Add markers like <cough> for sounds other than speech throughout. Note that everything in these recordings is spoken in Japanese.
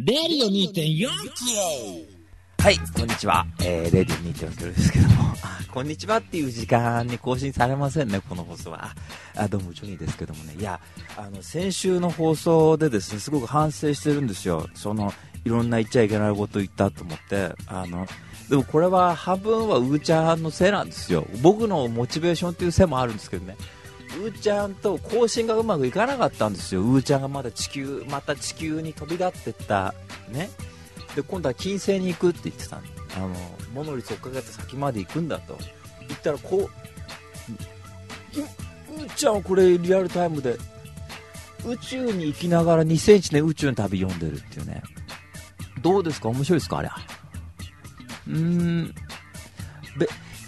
レディオ2.4キロはい、こんにちは。えー、レディオ2.4キロですけども、あ、こんにちはっていう時間に更新されませんね、この放送は。あ、どうも、ジョニーですけどもね。いや、あの、先週の放送でですね、すごく反省してるんですよ。その、いろんな言っちゃいけないこと言ったと思って、あの、でもこれは半分はうーちゃんのせいなんですよ。僕のモチベーションっていうせいもあるんですけどね。うーちゃんと更新がうまくいかなかったんですよ。うーちゃんがまだ地球、また地球に飛び立ってった、ね。で、今度は金星に行くって言ってたあの、モノリス追っかけて先まで行くんだと。言ったら、こう、うーちゃんはこれリアルタイムで、宇宙に行きながら2001年宇宙の旅読んでるっていうね。どうですか？面白いですか？あれ。うーん。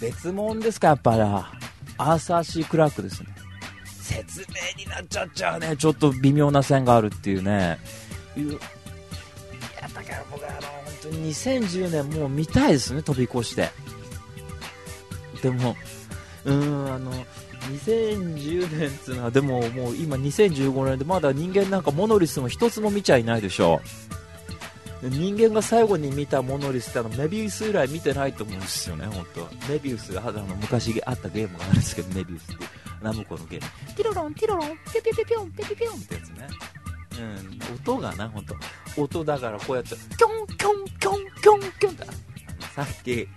別物ですか？やっぱり。アーサー・シー・クラークですね。説明になっちゃっちゃうね。ちょっと微妙な線があるっていうね。いや、だから僕あの、本当に2010年もう見たいですね、飛び越して。でも、うーん、あの、2010年っていうのは、でももう今2015年でまだ人間なんかモノリスも一つも見ちゃいないでしょ。で人間が最後に見たモノリスってあのメビウス以来見てないと思うんですよね、本当。メビウスがあの昔あったゲームがあるんですけど、メビウスってラムコのゲーム。ティロロン、ティロロン、ピュピュピュピョン、ピュピュピョンってやつね。うん、音がな、本当音だからこうやって、キョン、キョン、キョン、キョン、キョンって、さっき、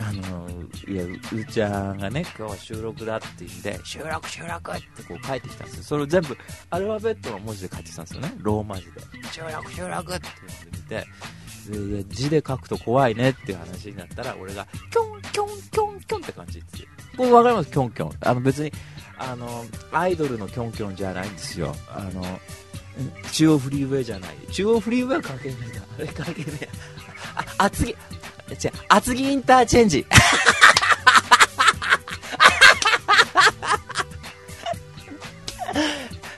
あの、いや、うーちゃんがね、今日は収録だって言うんで、収録、収録ってこう書いてきたんですよ。それを全部、アルファベットの文字で書いてきたんですよね。ローマ字で。収録、収録って言ってみて、字で書くと怖いねっていう話になったら、俺が、キョン、キョン、キョン、キョンって感じって。これわかります？キョンキョン。あの別に、あの、アイドルのキョンキョンじゃないんですよ。あの、中央フリーウェイじゃない。中央フリーウェイは関係ないな。あれ関係ねえ。あ、厚木、違う、厚木インターチェンジ。<laughs>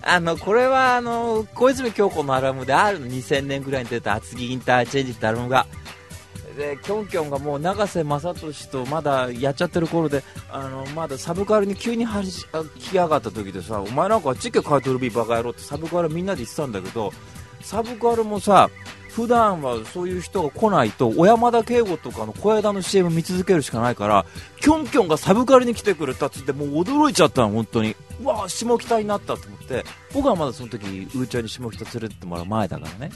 あの、これは、あの、小泉京子のアルバムであるの2000年ぐらいに出た厚木インターチェンジってアルバムが、で、キョンキョンがもう永瀬正敏とまだやっちゃってる頃で、あの、まだサブカルに急に張り来やがった時でさ、お前なんかあっち行けカイトルビーバカ野郎ってサブカルみんなで言ってたんだけど、サブカルもさ、普段はそういう人が来ないと、小山田圭吾とかの小枝の CM 見続けるしかないから、キョンキョンがサブカルに来てくれたっつって、もう驚いちゃったの、本当に。うわ下北になったと思って、僕はまだその時、うーちゃんに下北連れてってもらう前だからね。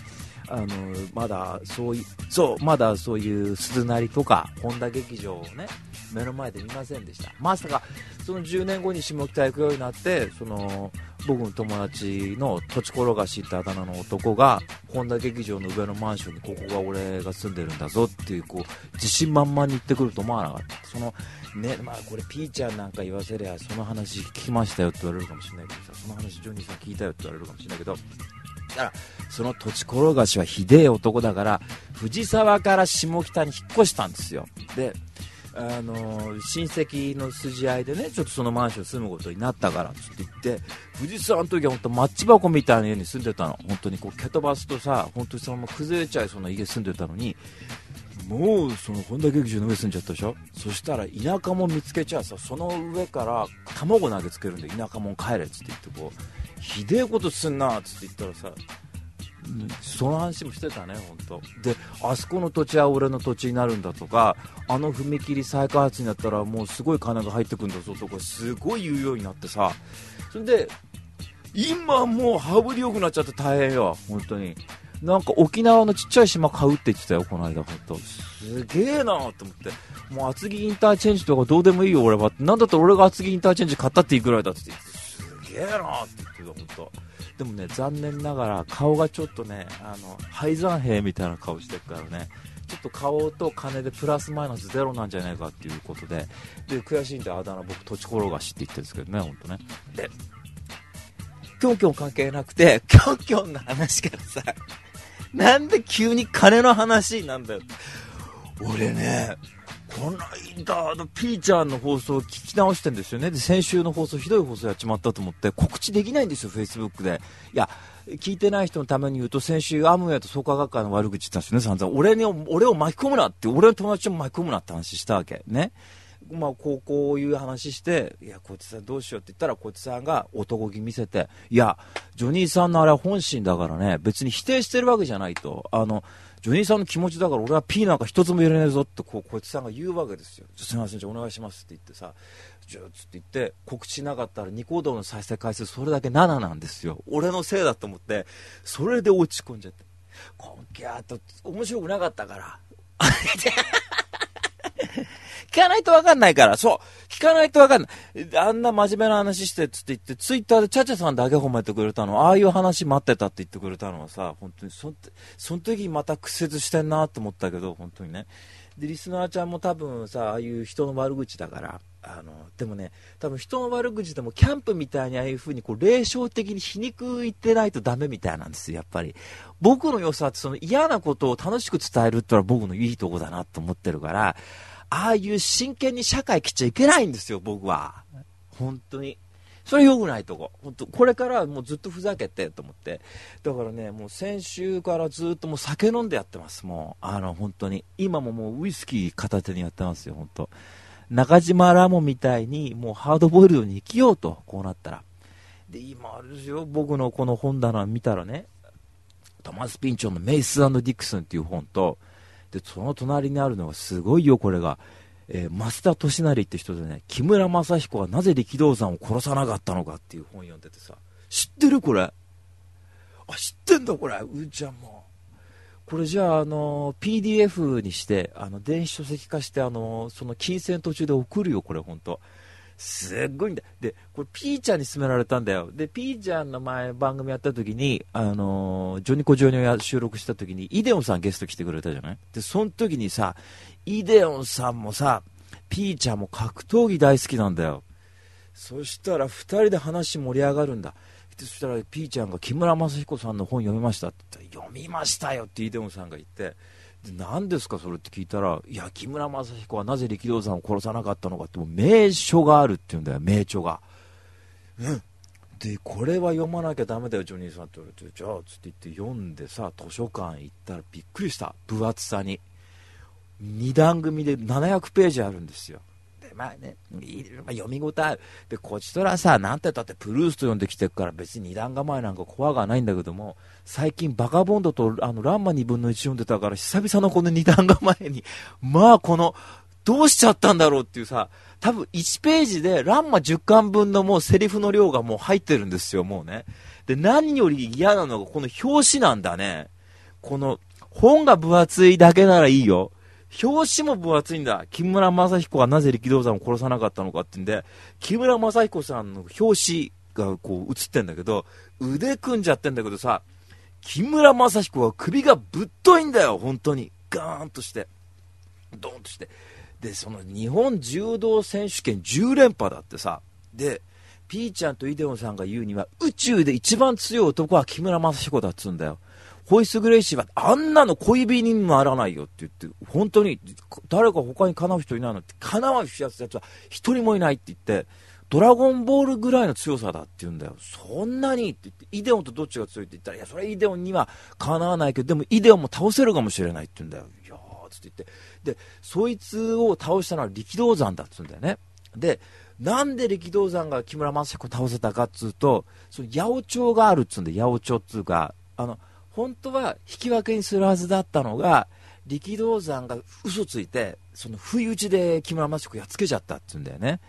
あのまだそういそうまだそういう鈴なりとか本田劇場をね目の前で見ませんでした。まさかその10年後に下北行くようになってその僕の友達の土地転がしってあだ名の男が本田劇場の上のマンションにここが俺が住んでるんだぞっていうこう自信満々に言ってくると思わなかった。そのねまあこれピーちゃんなんか言わせりゃその話聞きましたよって言われるかもしれないけどさその話ジョニーさん聞いたよって言われるかもしれないけどだからその土地転がしはひでえ男だから藤沢から下北に引っ越したんですよ。であの親戚の筋合いでねちょっとそのマンション住むことになったからって言って藤沢の時は本当マッチ箱みたいな家に住んでたの。本当にこう蹴飛ばすとさ本当にそのまま崩れちゃいそうな家住んでたのにもうその本田劇場の上住んじゃったでしょ。そしたら田舎も見つけちゃうさその上から卵投げつけるんで田舎も帰れっつって言ってこうひでえことすんなっつって言ったらさうんその話もしてたね、本当。で、あそこの土地は俺の土地になるんだとか、あの踏切再開発になったらもうすごい金が入ってくんだぞとか、すごい言うようになってさ、それで、今もう羽振り良くなっちゃって大変よ、本当に。なんか沖縄のちっちゃい島買うって言ってたよ、この間、本当。すげえなと思って。もう厚木インターチェンジとかどうでもいいよ、俺は。なんだったら俺が厚木インターチェンジ買ったっていいぐらいだって言って、えなって言ってた、本当。でもね、残念ながら顔がちょっとね、あの、廃山兵みたいな顔してるからね、ちょっと顔と金でプラスマイナスゼロなんじゃないかっていうことで、で、悔しいんであだ名僕土地転がしって言ってるんですけどね、ほんとね。で、キョンキョン関係なくて、キョンキョンの話からさ、<laughs> なんで急に金の話なんだよ。俺ね、この間、あの、ピーちゃんの放送を聞き直してんですよね。で、先週の放送、ひどい放送やっちまったと思って、告知できないんですよ、Facebook で。いや、聞いてない人のために言うと、先週、アムウェイと創価学会の悪口言ったんですよね、散々。俺に、俺を巻き込むなって、俺の友達を巻き込むなって話したわけ。ね。まあ、こう、こういう話して、いや、こいつさんどうしようって言ったら、こいつさんが男気見せて、いや、ジョニーさんのあれは本心だからね、別に否定してるわけじゃないと。あの、ジョニーさんの気持ちだから俺は P なんか一つも入れねえぞってこうこいつさんが言うわけですよ。すみません、じゃあお願いしますって言ってさ、じゃあつって言って告知なかったらニコ動の再生回数それだけ7なんですよ。俺のせいだと思って、それで落ち込んじゃって。こんきゃーと面白くなかったから。<laughs> 聞かないとわかんないから、そう聞かないとわかんない。あんな真面目な話してっつって言って、ツイッターでチャチャさんだけ褒めてくれたの、ああいう話待ってたって言ってくれたのはさ、本当にそ、その時また屈折してんなと思ったけど、本当にね。で、リスナーちゃんも多分さ、ああいう人の悪口だから、あの、でもね、多分人の悪口でもキャンプみたいにああいう風にこう、霊障的に皮肉言ってないとダメみたいなんですよ、やっぱり。僕の良さってその嫌なことを楽しく伝えるってのは僕のいいとこだなと思ってるから、ああいう真剣に社会来ちゃいけないんですよ、僕は。本当に。それ良くないとこ。本当これからもうずっとふざけてと思って。だからね、もう先週からずっともう酒飲んでやってます、もう。あの、本当に。今ももうウイスキー片手にやってますよ、本当中島ラモみたいにもうハードボイルドに生きようと、こうなったら。で、今あれですよ、僕のこの本棚見たらね、トマス・ピンチョンのメイスディクスンっていう本と、で、その隣にあるのがすごいよ、これが。えー、増田利成って人でね、木村正彦はなぜ力道山を殺さなかったのかっていう本読んでてさ、知ってるこれ？あ、知ってんだこれ。うーちゃんも。これじゃあ、あの、PDF にして、あの、電子書籍化して、あの、その金銭途中で送るよ、これ、ほんと。すっごいんだ。で、これ、ピーちゃんに勧められたんだよ。で、ピーちゃんの前番組やった時に、あのー、ジョニコ・ジョニオ収録した時に、イデオンさんゲスト来てくれたじゃない？で、その時にさ、イデオンさんもさ、ピーちゃんも格闘技大好きなんだよ。そしたら、2人で話盛り上がるんだ。そしたら、ピーちゃんが木村正彦さんの本読みましたって言ったら、読みましたよってイデオンさんが言って、何ですかそれって聞いたら、いや、木村正彦はなぜ力道山を殺さなかったのかって、もう名所があるって言うんだよ、名著が。うん。で、これは読まなきゃだめだよ、ジョニーさんって言われて、じゃあ、つって言って読んでさ、図書館行ったらびっくりした、分厚さに。2段組で700ページあるんですよ。まあね、まあ、読み応えある。で、こちとらさ、なんて言ったってプルースト読んできてるから別に二段構えなんか怖がないんだけども、最近バカボンドとあのランマ2分の1読んでたから久々のこの二段構えに、まあこの、どうしちゃったんだろうっていうさ、多分1ページでランマ10巻分のもうセリフの量がもう入ってるんですよ、もうね。で、何より嫌なのがこの表紙なんだね。この本が分厚いだけならいいよ。表紙も分厚いんだ。木村正彦はなぜ力道山を殺さなかったのかってんで、木村正彦さんの表紙がこう映ってんだけど、腕組んじゃってんだけどさ、木村正彦は首がぶっといんだよ、本当に。ガーンとして。ドーンとして。で、その日本柔道選手権10連覇だってさ。で、ピーちゃんとイデオンさんが言うには、宇宙で一番強い男は木村正彦だっつうんだよ。ホイス・グレイシーは、あんなの恋人にもならないよって言って、本当に、誰か他に叶う人いないのって、叶うやつは一人もいないって言って、ドラゴンボールぐらいの強さだって言うんだよ。そんなにって言って、イデオンとどっちが強いって言ったら、いや、それはイデオンにはかなわないけど、でもイデオンも倒せるかもしれないって言うんだよ。いやー、つって言って。で、そいつを倒したのは力道山だって言うんだよね。で、なんで力道山が木村正彦倒せたかっつうと、その八百長があるっつうんで、八百長っつうか、あの、本当は引き分けにするはずだったのが、力道山が嘘ついて、その不意打ちで木村正彦やっつけちゃったって言うんだよね。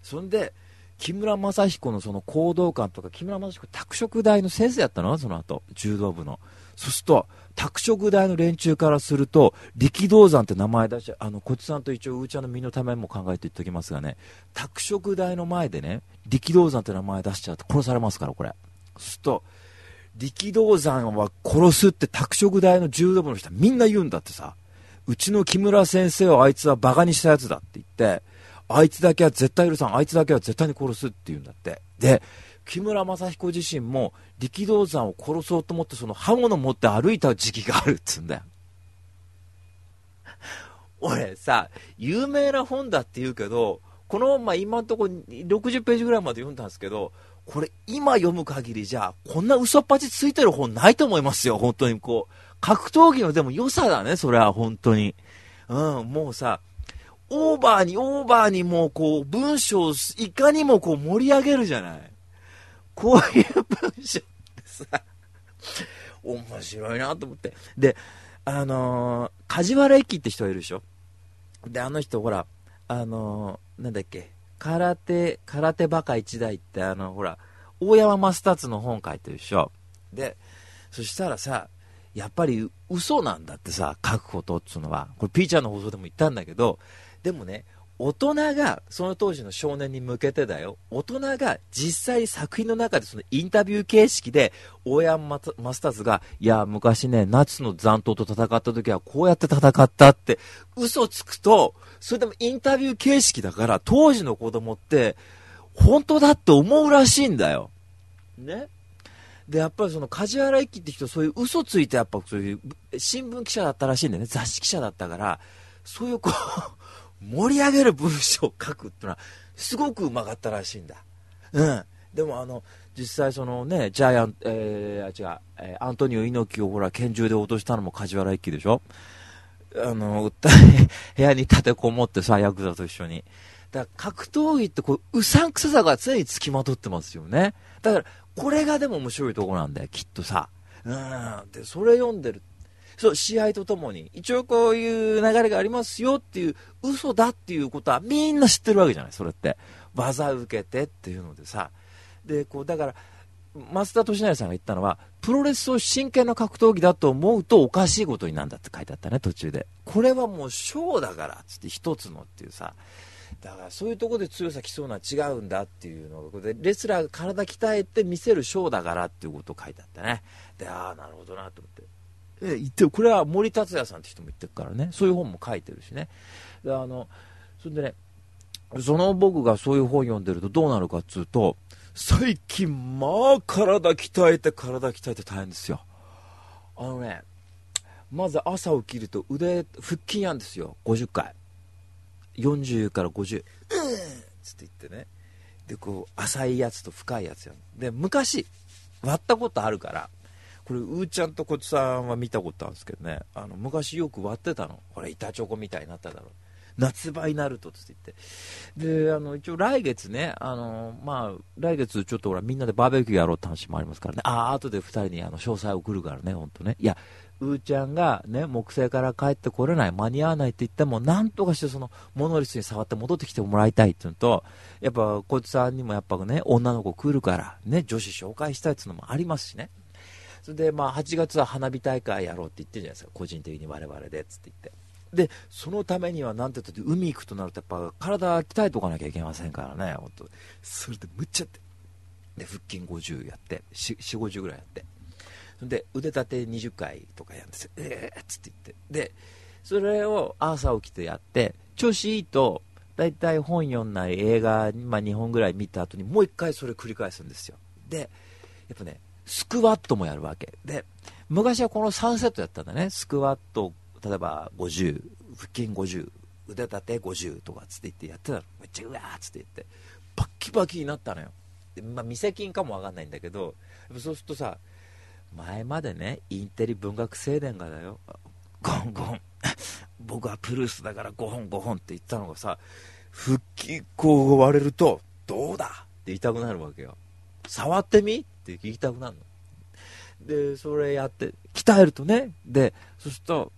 そんで、木村正彦のその行動感とか、木村正彦拓殖大の先生やったの？その後、柔道部の。そうすると、拓殖大の連中からすると、力道山って名前出しあの、こちさんと一応、うーちゃんの身のためも考えて言っておきますがね、拓殖大の前でね、力道山って名前出しちゃうと殺されますから、これ。そうすると、力道山は殺すって拓殖大の柔道部の人はみんな言うんだってさ。うちの木村先生をあいつはバカにしたやつだって言って、あいつだけは絶対許さん、あいつだけは絶対に殺すって言うんだって。で、木村正彦自身も力道山を殺そうと思ってその刃物持って歩いた時期があるっつうんだよ。<laughs> 俺さ、有名な本だって言うけど、この、まあ、今のところ60ページぐらいまで読んだんですけど、これ今読む限りじゃ、こんな嘘っぱちついてる本ないと思いますよ、本当にこう。格闘技のでも良さだね、それは本当に。うん、もうさ、オーバーにオーバーにもうこう文章をいかにもこう盛り上げるじゃない。こういう文章ってさ、面白いなと思って。で、あのー、梶原駅って人がいるでしょ？で、あの人ほら、あのー、なんだっけ、空手、空手バカ一代って、あの、ほら、大山マスタツの本書いてるでしょで、そしたらさ、やっぱり嘘なんだってさ、書くことっつうのは。これピーちゃんの放送でも言ったんだけど、でもね、大人が、その当時の少年に向けてだよ、大人が実際作品の中でそのインタビュー形式で、大山マスターズが、いや、昔ね、ナチスの残党と戦った時はこうやって戦ったって、嘘つくと、それでもインタビュー形式だから、当時の子供って、本当だって思うらしいんだよ。ねで、やっぱりその梶原一騎って人、そういう嘘ついて、やっぱそういう新聞記者だったらしいんだよね。雑誌記者だったから、そういうこう盛り上げる文章を書くってのは、すごくうまかったらしいんだ。うん。でもあの、実際そのね、ジャイアン、えー、違う、えー、アントニオ猪木をほら、拳銃で落としたのも梶原一騎でしょ？あの、<laughs> 部屋に立てこもってさ、ヤクザと一緒に。だから格闘技ってこう、うさんくささが常につきまとってますよね。だから、これがでも面白いとこなんだよ、きっとさ。うん。で、それ読んでる。そう、試合とともに、一応こういう流れがありますよっていう、嘘だっていうことはみんな知ってるわけじゃない、それって。技受けてっていうのでさ。で、こう、だから、増田俊成さんが言ったのは、プロレスを真剣な格闘技だと思うとおかしいことになるんだって書いてあったね、途中で。これはもうショーだから、つって一つのっていうさ。だからそういうところで強さ競うのは違うんだっていうのでレスラーが体鍛えて見せるショーだからっていうことを書いてあったねでああなるほどなと思ってえ言ってこれは森達也さんって人も言ってるからね。そういう本も書いてるしね。であのそれでねその僕がそういう本読んでるとどうなるかっつうと最近まあ体鍛えて体鍛えて大変ですよ。あのねまず朝起きると腕腹筋やんですよ。50回。40から50、うんつって言ってね。で、こう、浅いやつと深いやつやで、昔、割ったことあるから、これ、うーちゃんとこっちさんは見たことあるんですけどね、あの、昔よく割ってたの。これ、板チョコみたいになっただろう。夏場になるとつって言って。で、あの、一応来月ね、あの、まあ、来月ちょっとほら、みんなでバーベキューやろうって話もありますからね。ああ、後で2人にあの、詳細送るからね、ほんとね。いや、うーちゃんがね、木星から帰ってこれない、間に合わないって言っても、なんとかしてその、モノリスに触って戻ってきてもらいたいっていうのと、やっぱ、こいつさんにもやっぱね、女の子来るから、ね、女子紹介したいっていうのもありますしね。それで、まあ、8月は花火大会やろうって言ってるじゃないですか、個人的に我々で、つって言って。で、そのためには、なんて言ったって、海行くとなると、やっぱ、体鍛えておかなきゃいけませんからね、本当それでむっちゃって。で、腹筋50やって、4、50ぐらいやって。で腕立て20回とかやるんですよ。ええー、っつって言って。でそれを朝起きてやって調子いいと大体本読んない映画、まあ、2本ぐらい見た後にもう1回それ繰り返すんですよ。でやっぱねスクワットもやるわけ。で昔はこの3セットやったんだね。スクワット例えば50腹筋50腕立て50とかつって言ってやってたの。めっちゃうわーっつって言って。バッキバキになったのよ。でまあ、未成金かもわかんないんだけどそうするとさ前までね、インテリ文学青年がだよ、ゴンゴン、<laughs> 僕はプルースだから5本5本って言ったのがさ、復帰こう割れると、どうだって言いたくなるわけよ。触ってみって聞きたくなるの。で、それやって、鍛えるとね、で、そうすると、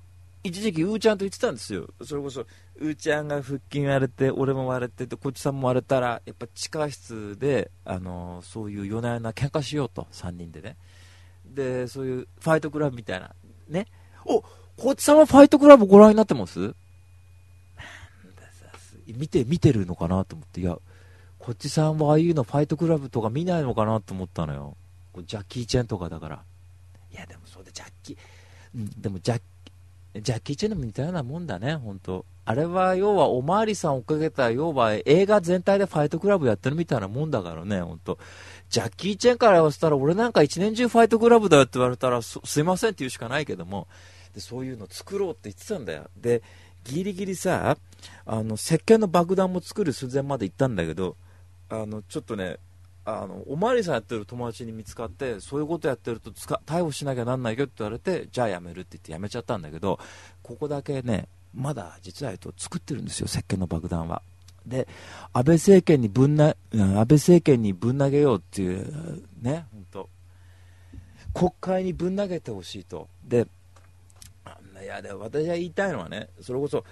一時期、うーちゃんと言ってたんですよ。それこそ、うーちゃんが腹筋割れて、俺も割れてて、こっちさんも割れたら、やっぱ地下室で、あのー、そういう夜な夜な喧嘩しようと、3人でね。で、そういうファイトクラブみたいな。ね。お、こっちさんはファイトクラブご覧になってます、見て、見てるのかなと思って。いや、こっちさんはああいうのファイトクラブとか見ないのかなと思ったのよ。ジャッキー・チェンとかだから。いや、でもそれでジャッキー、でもジャッジャッキー・チェンでも似たようなもんだね、本当あれは要はおまわりさん追っかけた要は映画全体でファイトクラブやってるみたいなもんだからね、本当ジャッキー・チェンから言わせたら、俺なんか一年中ファイトクラブだよって言われたら、すいませんって言うしかないけども、でそういうの作ろうって言ってたんだよ。で、ギリギリさ、あの、石鹸の爆弾も作る寸前まで行ったんだけど、あの、ちょっとね、あの、おまわりさんやってる友達に見つかって、そういうことやってるとつか逮捕しなきゃなんないよって言われて、じゃあやめるって言ってやめちゃったんだけど、ここだけね、まだ実は、えっと、作ってるんですよ、石鹸の爆弾は。で、安倍政権にぶんな、安倍政権にぶん投げようっていう、ね、本当国会にぶん投げてほしいと。で、いや、で私が言いたいのはね、それこそ、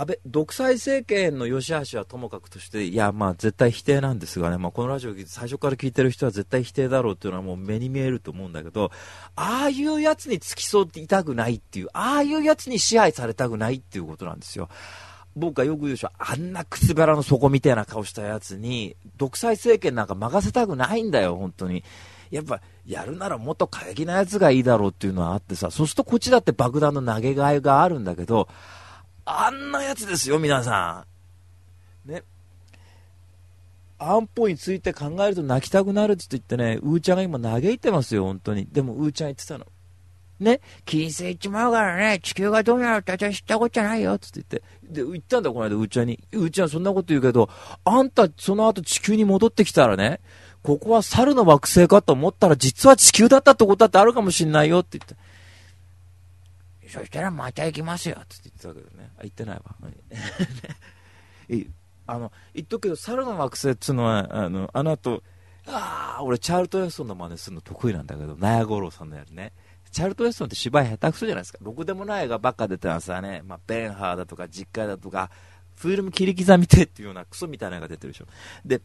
安倍独裁政権の良し悪しはともかくとして、いや、まあ絶対否定なんですがね、まあ、このラジオ最初から聞いてる人は絶対否定だろうっていうのはもう目に見えると思うんだけど、ああいうやつに付き添っていたくないっていう、ああいうやつに支配されたくないっていうことなんですよ。僕がよく言うでしょ、あんな靴べらの底みたいな顔したやつに、独裁政権なんか任せたくないんだよ、本当に。やっぱ、やるならもっと過激なやつがいいだろうっていうのはあってさ、そうするとこっちだって爆弾の投げがいがあるんだけど、あんなやつですよ、皆さん。ね。安保について考えると泣きたくなるって言ってね、うーちゃんが今嘆いてますよ、本当に。でも、うーちゃん言ってたの。ね、金星行っちまうからね、地球がどうなるって私は知ったことじゃないよ、つって言って。で、言ったんだ、この間、うーちゃんに。うーちゃんそんなこと言うけど、あんた、その後地球に戻ってきたらね、ここは猿の惑星かと思ったら、実は地球だったってことだってあるかもしんないよ、って言って。そしたらまた行きますよ、って言ってたけどね。あ、言ってないわ。<laughs> あの、言っとくけど、猿の惑星っつうのは、あの、あの後、ああ、俺、チャールト・エスソンの真似するの得意なんだけど、ナヤゴロさんのやるね。チャールト・エスソンって芝居下手くそじゃないですか。ろくでもない映画ばっか出てますわね。まあ、ベンハーだとか、実家だとか、フィルム切り刻みてっていうようなクソみたいなのが出てるでしょ。で、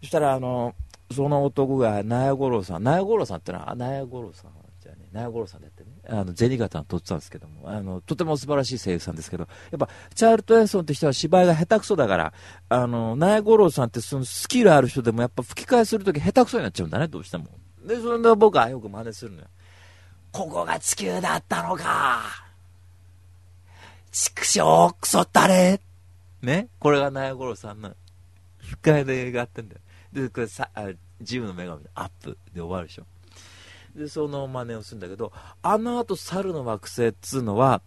そしたら、あの、その男が、ナヤゴロさん、ナヤゴロさんってのは、ナヤゴロさんじゃね、ナヤゴロさんでやって、あの、銭形の撮ってたんですけども、あの、とても素晴らしい声優さんですけど、やっぱ、チャールト・エンソンって人は芝居が下手くそだから、あの、ナヤゴロウさんってそのスキルある人でもやっぱ吹き替えするとき下手くそになっちゃうんだね、どうしても。で、それで僕はよく真似するのよ。ここが地球だったのか。畜生、クソったれ。ね？これがナヤゴロウさんの吹き替えでやってんだよ。で、これさ、あ自由の女神のアップで終わるでしょ。で、その真似をするんだけど、あの後猿の惑星っつうのは、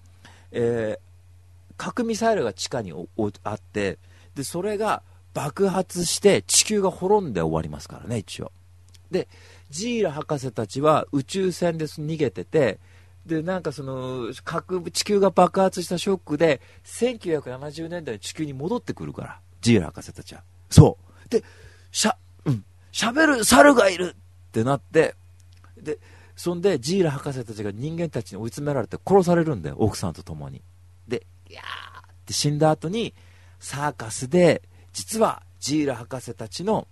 えー、核ミサイルが地下にあって、で、それが爆発して地球が滅んで終わりますからね、一応。で、ジーラ博士たちは宇宙船で逃げてて、で、なんかその、核、地球が爆発したショックで、1970年代に地球に戻ってくるから、ジーラ博士たちは。そう。で、しゃ、うん、喋る猿がいるってなって、で、そんで、ジーラ博士たちが人間たちに追い詰められて殺されるんだよ、奥さんと共に。で、いやーって死んだ後に、サーカスで、実はジーラ博士たちの、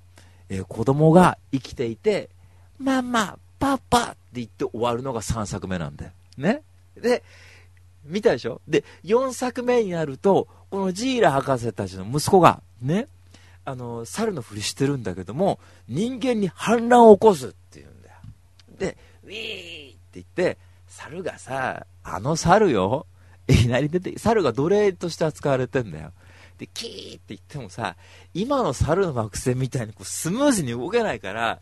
えー、子供が生きていて、ママ、パパって言って終わるのが3作目なんだよ。ね？で、見たでしょ？で、4作目になると、このジーラ博士たちの息子が、ね、あの、猿のふりしてるんだけども、人間に反乱を起こすっていう。ウィーって言って、猿がさ、あの猿よ、いきなり出て、猿が奴隷として扱われてんだよ。で、キーって言ってもさ、今の猿の惑星みたいにこうスムーズに動けないから、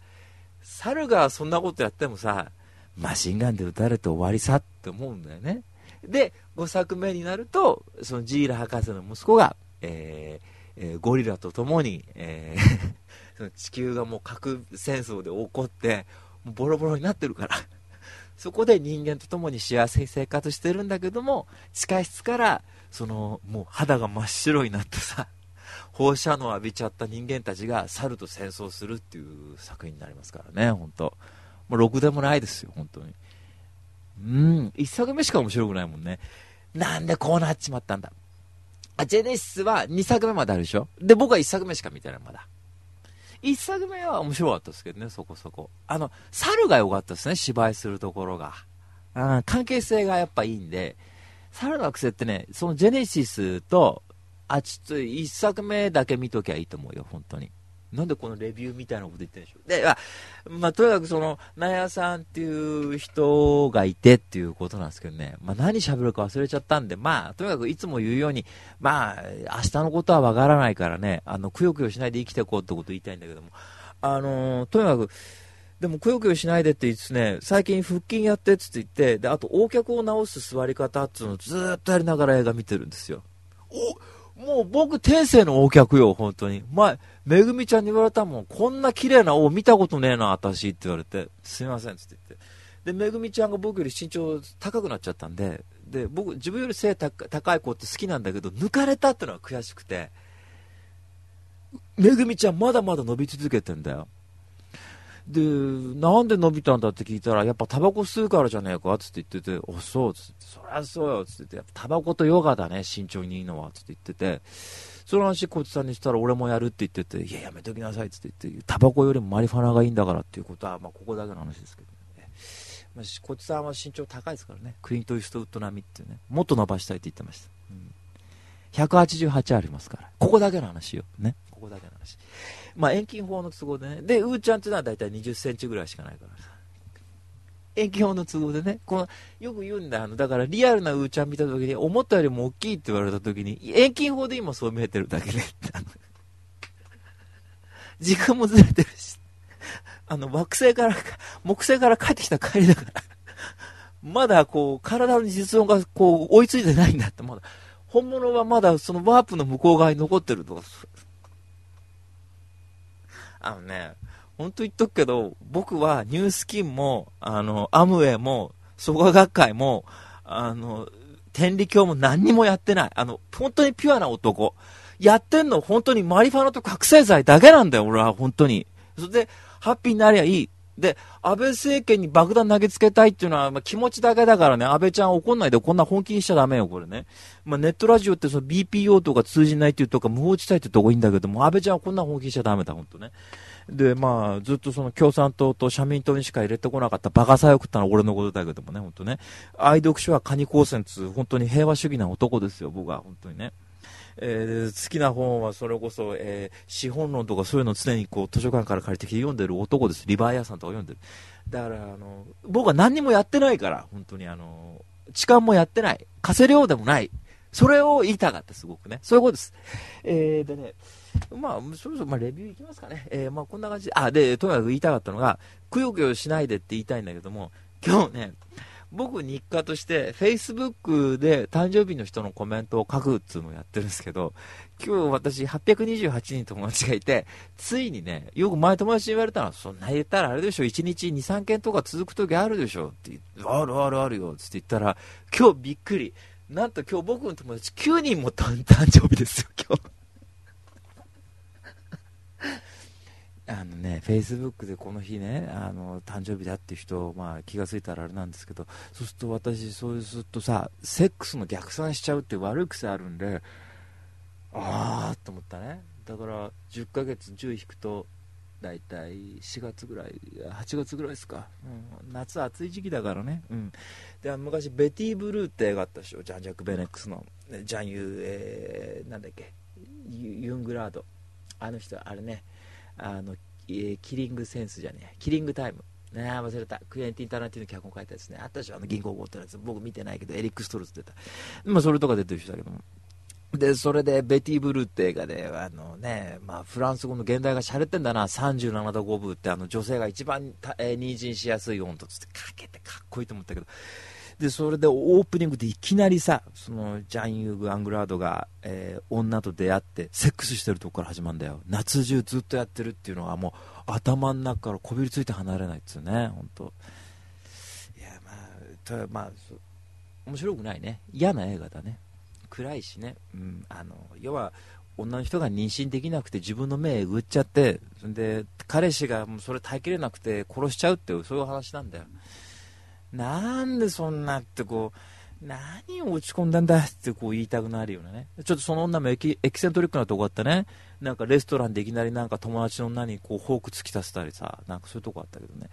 猿がそんなことやってもさ、マシンガンで撃たれて終わりさって思うんだよね。で、5作目になると、そのジーラ博士の息子が、えーえー、ゴリラと共に、えー <laughs> その地球がもう核戦争で起こって、もうボロボロになってるから <laughs> そこで人間と共に幸せに生活してるんだけども、地下室から、その、もう肌が真っ白になってさ、<laughs> 放射能を浴びちゃった人間たちが猿と戦争するっていう作品になりますからね、本当もうろくでもないですよ、本当に。うん、一作目しか面白くないもんね。なんでこうなっちまったんだ。あ、ジェネシスは2作目まであるでしょで、僕は1作目しか見てない、まだ。1作目は面白かったですけどね、そこそこ。あの、猿が良かったですね、芝居するところが。あ関係性がやっぱいいんで、猿の惑星ってね、そのジェネシスと、あ、ちょっと1作目だけ見ときゃいいと思うよ、本当に。なんでこのレビューみたいなこと言ってるんでしょう？で、まあ、まあ、とにかくその、ナヤさんっていう人がいてっていうことなんですけどね、まあ、何喋るか忘れちゃったんで、まあ、とにかくいつも言うように、まあ、明日のことはわからないからね、あの、くよくよしないで生きていこうってことを言いたいんだけども、あのー、とにかく、でもくよくよしないでって言ってね、最近腹筋やってっつって言って、で、あと、横脚を直す座り方っていうのをずっとやりながら映画見てるんですよ。おもう僕、天性の王客よ、本当に。前、めぐみちゃんに言われたもん、こんな綺麗な王見たことねえな、私って言われて、すいません、つって言って。で、めぐみちゃんが僕より身長高くなっちゃったんで、で、僕、自分より背高い子って好きなんだけど、抜かれたってのは悔しくて、めぐみちゃんまだまだ伸び続けてんだよ。で、なんで伸びたんだって聞いたら、やっぱタバコ吸うからじゃねえかつって言ってて、お、そうつって、そりゃそうよつってて、やっぱタバコとヨガだね、慎重にいいのはつって言ってて、その話、こっちさんにしたら俺もやるって言ってて、いや、やめときなさいつって言って、タバコよりもマリファナがいいんだからっていうことは、まあ、ここだけの話ですけどね。まあ、こっちさんは身長高いですからね、クリント・イーストウッド並みっていうね、もっと伸ばしたいって言ってました。うん、188ありますから、ここだけの話よ。ね。ここだけの話。まあ、遠近法の都合でね。で、うーちゃんっていうのは大体20センチぐらいしかないからさ。遠近法の都合でね。この、よく言うんだ。あの、だからリアルなうーちゃん見た時に、思ったよりも大きいって言われた時に、遠近法で今そう見えてるだけで。<laughs> 時間もずれてるし。あの、惑星から、木星から帰ってきた帰りだから。まだこう、体の実音がこう、追いついてないんだって、まだ。本物はまだそのワープの向こう側に残ってるとか、あのね、本当言っとくけど、僕はニュースキンも、あの、アムウェイも、創価学会も、あの、天理教も何にもやってない。あの、本当にピュアな男。やってんの本当にマリファナと覚醒剤だけなんだよ、俺は本当に。それで、ハッピーになりゃいい。で、安倍政権に爆弾投げつけたいっていうのは、まあ、気持ちだけだからね、安倍ちゃん怒んないでこんな本気にしちゃダメよ、これね。まあ、ネットラジオってその BPO とか通じないっていうとか、無法地帯ってとこいいんだけども、安倍ちゃんはこんな本気にしちゃダメだ、ほんとね。で、まあ、ずっとその共産党と社民党にしか入れてこなかったバカさよくったのは俺のことだけどもね、ほんとね。愛読書はカニ光線つ、本当に平和主義な男ですよ、僕は、本当にね。えー、好きな本はそれこそ、えー、資本論とかそういうのを常にこう図書館から借りてきて読んでる男です。リバー屋さんとか読んでる。だから、あの、僕は何にもやってないから、本当にあの、痴漢もやってない。稼量でもない。それを言いたかった、すごくね。そういうことです。えー、でね、まあ、そろそろ、まあ、レビューいきますかね。えー、まあ、こんな感じで、あ、で、とにかく言いたかったのが、くよくよしないでって言いたいんだけども、今日ね、僕日課として、Facebook で誕生日の人のコメントを書くっていうのをやってるんですけど、今日私828人友達がいて、ついにね、よく前友達に言われたのは、そんな言ったらあれでしょ、1日2、3件とか続く時あるでしょって言って、あるあるあるよって言ったら、今日びっくり。なんと今日僕の友達9人も誕生日ですよ、今日。あのね、フェイスブックでこの日ね、あの誕生日だっていう人、まあ、気が付いたらあれなんですけど、そうすると私、そうするとさ、セックスの逆算しちゃうって悪い癖あるんで、あーと思ったね。だから、10ヶ月、10引くと、大体4月ぐらい、8月ぐらいですか、うん、夏暑い時期だからね、うん、で昔、ベティ・ブルーって映画あったでしょ、ジャン・ジャック・ベネックスの、ジャン・ユー、えー、なんだっけ、ユングラード、あの人、あれね、あの、え、キリングセンスじゃねえ、キリングタイム。ね忘れた。クエンティン・タランティーの脚本書いたやつね。あったでしょ？あの銀行強盗のやつ。僕見てないけど、エリック・ストルツ出た。まあ、それとか出てる人だけども。で、それで、ベティ・ブルーって映画で、あのね、まあ、フランス語の現代がしゃれてんだな、37度5分って、あの、女性が一番、えー、妊娠しやすい温度つって、かけてかっこいいと思ったけど、で、それでオープニングでいきなりさ、そのジャン・ユーグ・アングラードが、えー、女と出会ってセックスしてるとこから始まるんだよ。夏中ずっとやってるっていうのはもう頭の中からこびりついて離れないっつうね、本当。いや、まあ、まあ、面白くないね。嫌な映画だね。暗いしね。うん、あの、要は、女の人が妊娠できなくて自分の目えぐっちゃってで彼氏がもうそれ耐えきれなくて殺しちゃうっていうそういう話なんだよ、なんでそんなってこう、何を落ち込んだんだってこう言いたくなるようなね。ちょっとその女もエキエキセントリックなとこあったね。なんかレストランでいきなりなんか友達の女にこうフォーク突き出せたりさ、なんかそういうとこあったけどね。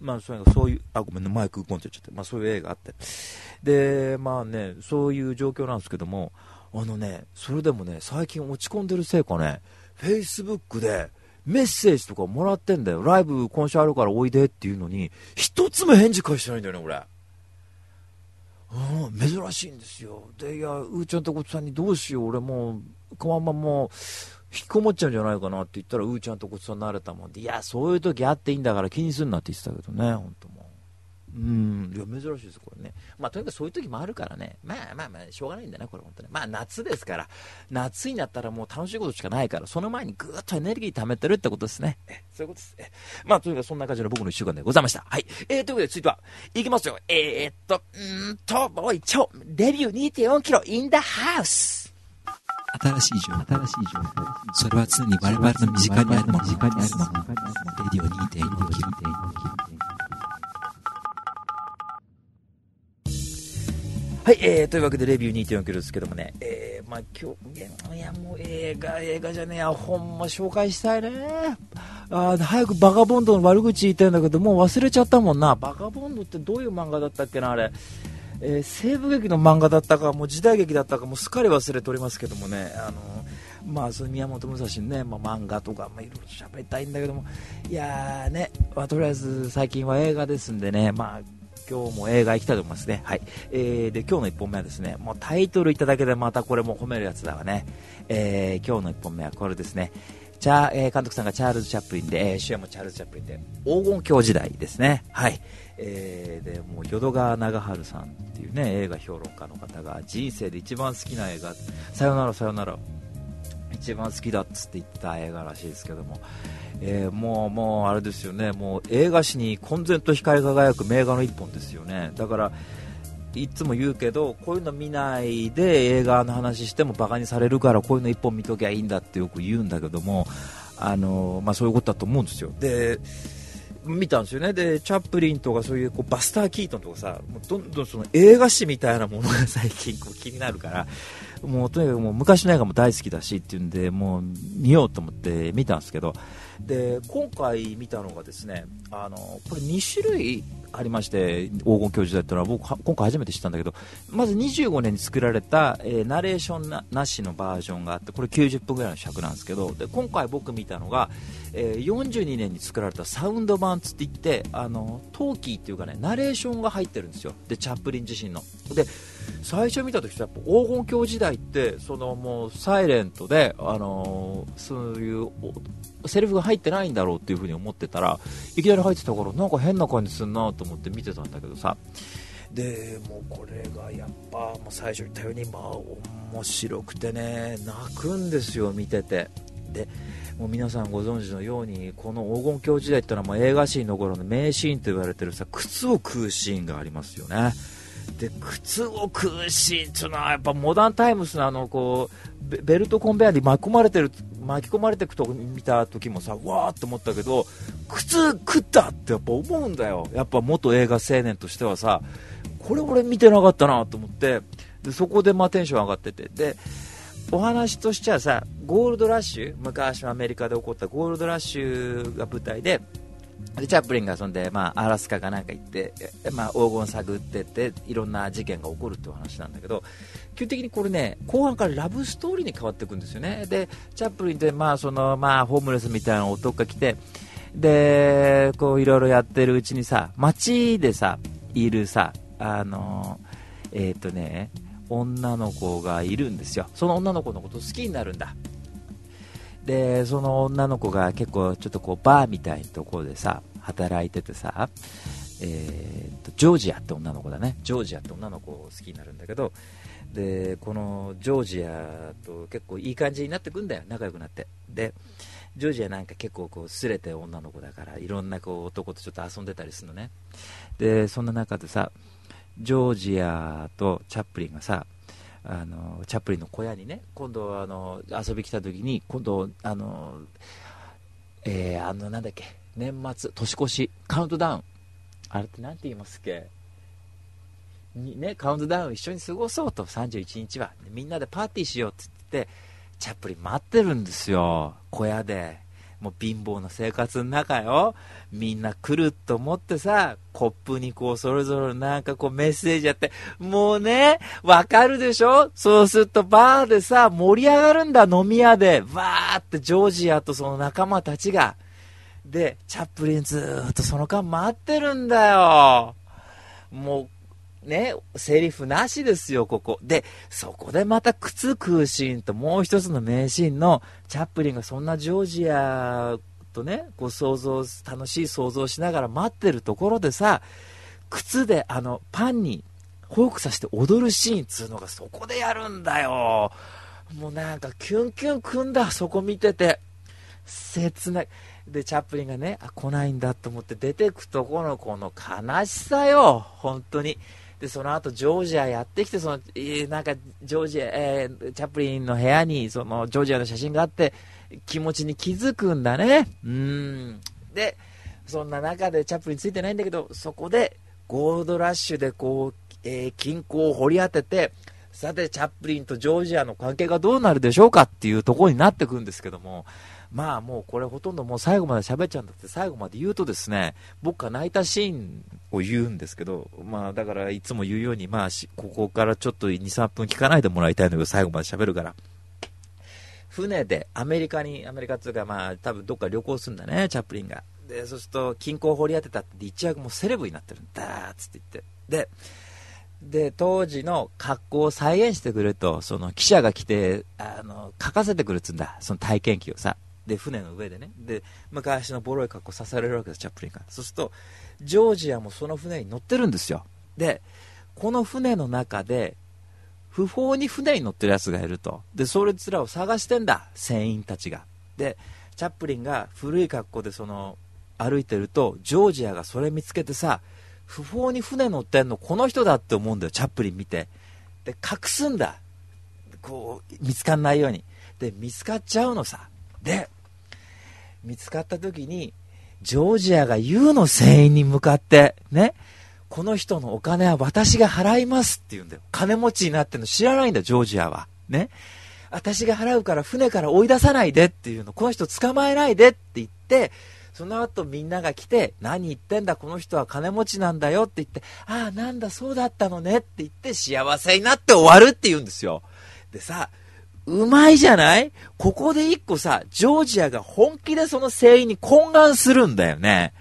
まあそういう、そういう、あ、ごめんね、マイクコンっちゃって。まあそういう映画あって。で、まあね、そういう状況なんですけども、あのね、それでもね、最近落ち込んでるせいかね、Facebook で、メッセージとかもらってんだよ。ライブ今週あるからおいでっていうのに、一つも返事返してないんだよね、俺。うん、珍しいんですよ。で、いや、うーちゃんとこさんにどうしよう、俺もう、このままもう、引きこもっちゃうんじゃないかなって言ったら、うーちゃんとこさん慣れたもんで、いや、そういう時あっていいんだから気にすんなって言ってたけどね、ほんともう。うん、いや、珍しいです、これね。まあ、とにかくそういう時もあるからね。まあまあまあ、しょうがないんだね、これ本当に。まあ、夏ですから。夏になったらもう楽しいことしかないから、その前にぐーっとエネルギー貯めてるってことですね。え、そういうことです。え、まあ、とにかくそんな感じの僕の一週間でございました。はい。えー、ということで、続いては、いきますよ。えー、っと、うーんと、おい、ちょ、レビュー2.4キロ in the house! 新しい情報、新しい情報。それは常に我々の身近にあるもの。身近にあるもの。レディオ2.4キロ。はい、えー、というわけでレビュー2.4キロですけどもね、えー、まあ今日、いやもう映画、映画じゃねえや、本も紹介したいね。あ早くバカボンドの悪口言いたいんだけど、もう忘れちゃったもんな。バカボンドってどういう漫画だったっけな、あれ。えー西部劇の漫画だったか、もう時代劇だったか、もうすっかり忘れておりますけどもね、あのまあ、その宮本武蔵のね、まあ、漫画とか、まあ、いろいろ喋りたいんだけども、いやーね、まあ、とりあえず最近は映画ですんでね、まあ、今日も映画行きたいと思いますね。はい。えー、で、今日の1本目はですね、もうタイトルいただけでまたこれも褒めるやつだわね。えー、今日の1本目はこれですね。チャーえー監督さんがチャールズ・チャップリンで、えー主演もチャールズ・チャップリンで、黄金鏡時代ですね。はい。えーで、もう、淀川長春さんっていうね、映画評論家の方が、人生で一番好きな映画、さよならさよなら、一番好きだっつって言った映画らしいですけども、えーもう、もうあれですよね、もう映画史に混然と光り輝く名画の一本ですよね。だからいつも言うけどこういうの見ないで映画の話してもバカにされるからこういうの一本見ときゃいいんだってよく言うんだけどもあの、まあ、そういうことだと思うんですよ。で見たんですよねでチャップリンとかそういうこうバスター・キートンとかさどんどんその映画史みたいなものが最近こう気になるからもうとにかくもう昔の映画も大好きだしっていうんでもう見ようと思って見たんですけどで今回見たのがですねあのこれ2種類ありまして黄金教授だったのは僕は今回初めて知ったんだけどまず25年に作られた、えーナレーションななしのバージョンがあってこれ90分ぐらいの尺なんですけどで今回僕見たのが、えー42年に作られたサウンド版つって言ってあのトーキーっていうかねナレーションが入ってるんですよ。でチャップリン自身の。で最初見た時やっぱ黄金鏡時代ってそのもうサイレントであのーそういうセリフが入ってないんだろうっていう風に思ってたらいきなり入ってたからなんか変な感じするなと思って見てたんだけどさ。でもうこれがやっぱもう最初言ったようにまあ面白くてね泣くんですよ見てて。でもう皆さんご存知のようにこの黄金鏡時代ってのはもう映画史の頃の名シーンと言われてるさ靴を食うシーンがありますよね。で靴を食うシーンっていうのはやっぱモダンタイムスのあのこうベルトコンベヤーに巻き込まれてる巻き込まれていくと見た時もさわーって思ったけど靴食ったってやっぱ思うんだよ。やっぱ元映画青年としてはさこれ俺見てなかったなと思ってでそこでまあテンション上がってて。でお話としてはさゴールドラッシュ昔のアメリカで起こったゴールドラッシュが舞台ででチャップリンがそんで、まあ、アラスカかなんか行って、まあ、黄金探ってっていろんな事件が起こるっていう話なんだけど基本的にこれね後半からラブストーリーに変わっていくんですよね。でチャップリンって、まあそのまあ、ホームレスみたいな男が来てでこういろいろやってるうちにさ街でさいるさあのえっ、とね女の子がいるんですよ。その女の子のこと好きになるんだ。でその女の子が結構ちょっとこうバーみたいなところでさ働いててさ、えーとジョージアって女の子だね。ジョージアって女の子を好きになるんだけどでこのジョージアと結構いい感じになってくんだよ。仲良くなって。でジョージアなんか結構こうすれて女の子だからいろんなこう男とちょっと遊んでたりするのね。でそんな中でさジョージアとチャップリンがさあのチャップリンの小屋にね今度あの遊び来た時に今度あのえーあのなんだっけ年末年越しカウントダウン。あれって何て言いますっけ？にねカウントダウン一緒に過ごそうと31日は。みんなでパーティーしようって言ってチャップリン待ってるんですよ小屋で。もう貧乏な生活の中よ。みんな来ると思ってさコップにこうそれぞれなんかこうメッセージやってもうねわかるでしょ？そうするとバーでさ盛り上がるんだ飲み屋で。わーってジョージアとその仲間たちが。でチャップリンずーっとその間待ってるんだよ。もうね、セリフなしですよ、ここ。で、そこでまた靴食うシーンともう一つの名シーンの、チャップリンがそんなジョージアとね、こう想像、楽しい想像しながら待ってるところでさ、靴であのパンにフォークさして踊るシーンっつうのがそこでやるんだよ。もうなんかキュンキュンくんだ、そこ見てて。切ない。で、チャップリンがね、あ、来ないんだと思って出てくとこのこの悲しさよ、本当に。で、その後、ジョージアやってきて、その、え、なんか、ジョージア、えー、チャップリンの部屋に、その、ジョージアの写真があって、気持ちに気づくんだね。うん。で、そんな中でチャップリンついてないんだけど、そこで、ゴールドラッシュでこう、えー、均衡を掘り当てて、さて、チャップリンとジョージアの関係がどうなるでしょうかっていうところになってくるんですけども、まあもうこれほとんどもう最後まで喋っちゃうんだって最後まで言うとですね、僕が泣いたシーンを言うんですけど、まあだからいつも言うように、まあここからちょっと2、3分聞かないでもらいたいんだけど、最後まで喋るから。船でアメリカに、アメリカっていうかまあ多分どっか旅行するんだね、チャップリンが。で、そうすると金庫を掘り当てたって一躍もうセレブになってるんだーっつって言って。で、で、当時の格好を再現してくれと、その記者が来て、あの、書かせてくるっつうんだ、その体験記をさ。で、船の上でね。で、昔のボロい格好させられるわけです、チャップリンが。そうすると、ジョージアもその船に乗ってるんですよ。で、この船の中で、不法に船に乗ってるやつがいると。で、それつらを探してんだ、船員たちが。で、チャップリンが古い格好でその、歩いてると、ジョージアがそれ見つけてさ、不法に船乗ってんのこの人だって思うんだよ、チャップリン見て。で、隠すんだ。こう、見つかんないように。で、見つかっちゃうのさ。で、見つかった時に、ジョージアが言うの、船員に向かって。ね。この人のお金は私が払いますって言うんだよ。金持ちになってんの知らないんだ、ジョージアは。ね。私が払うから船から追い出さないでっていうの。この人捕まえないでって言って、その後みんなが来て、何言ってんだ、この人は金持ちなんだよって言って、ああ、なんだ、そうだったのねって言って幸せになって終わるって言うんですよ。でさ、うまいじゃない？ここで一個さ、ジョージアが本気でその声員に懇願するんだよね。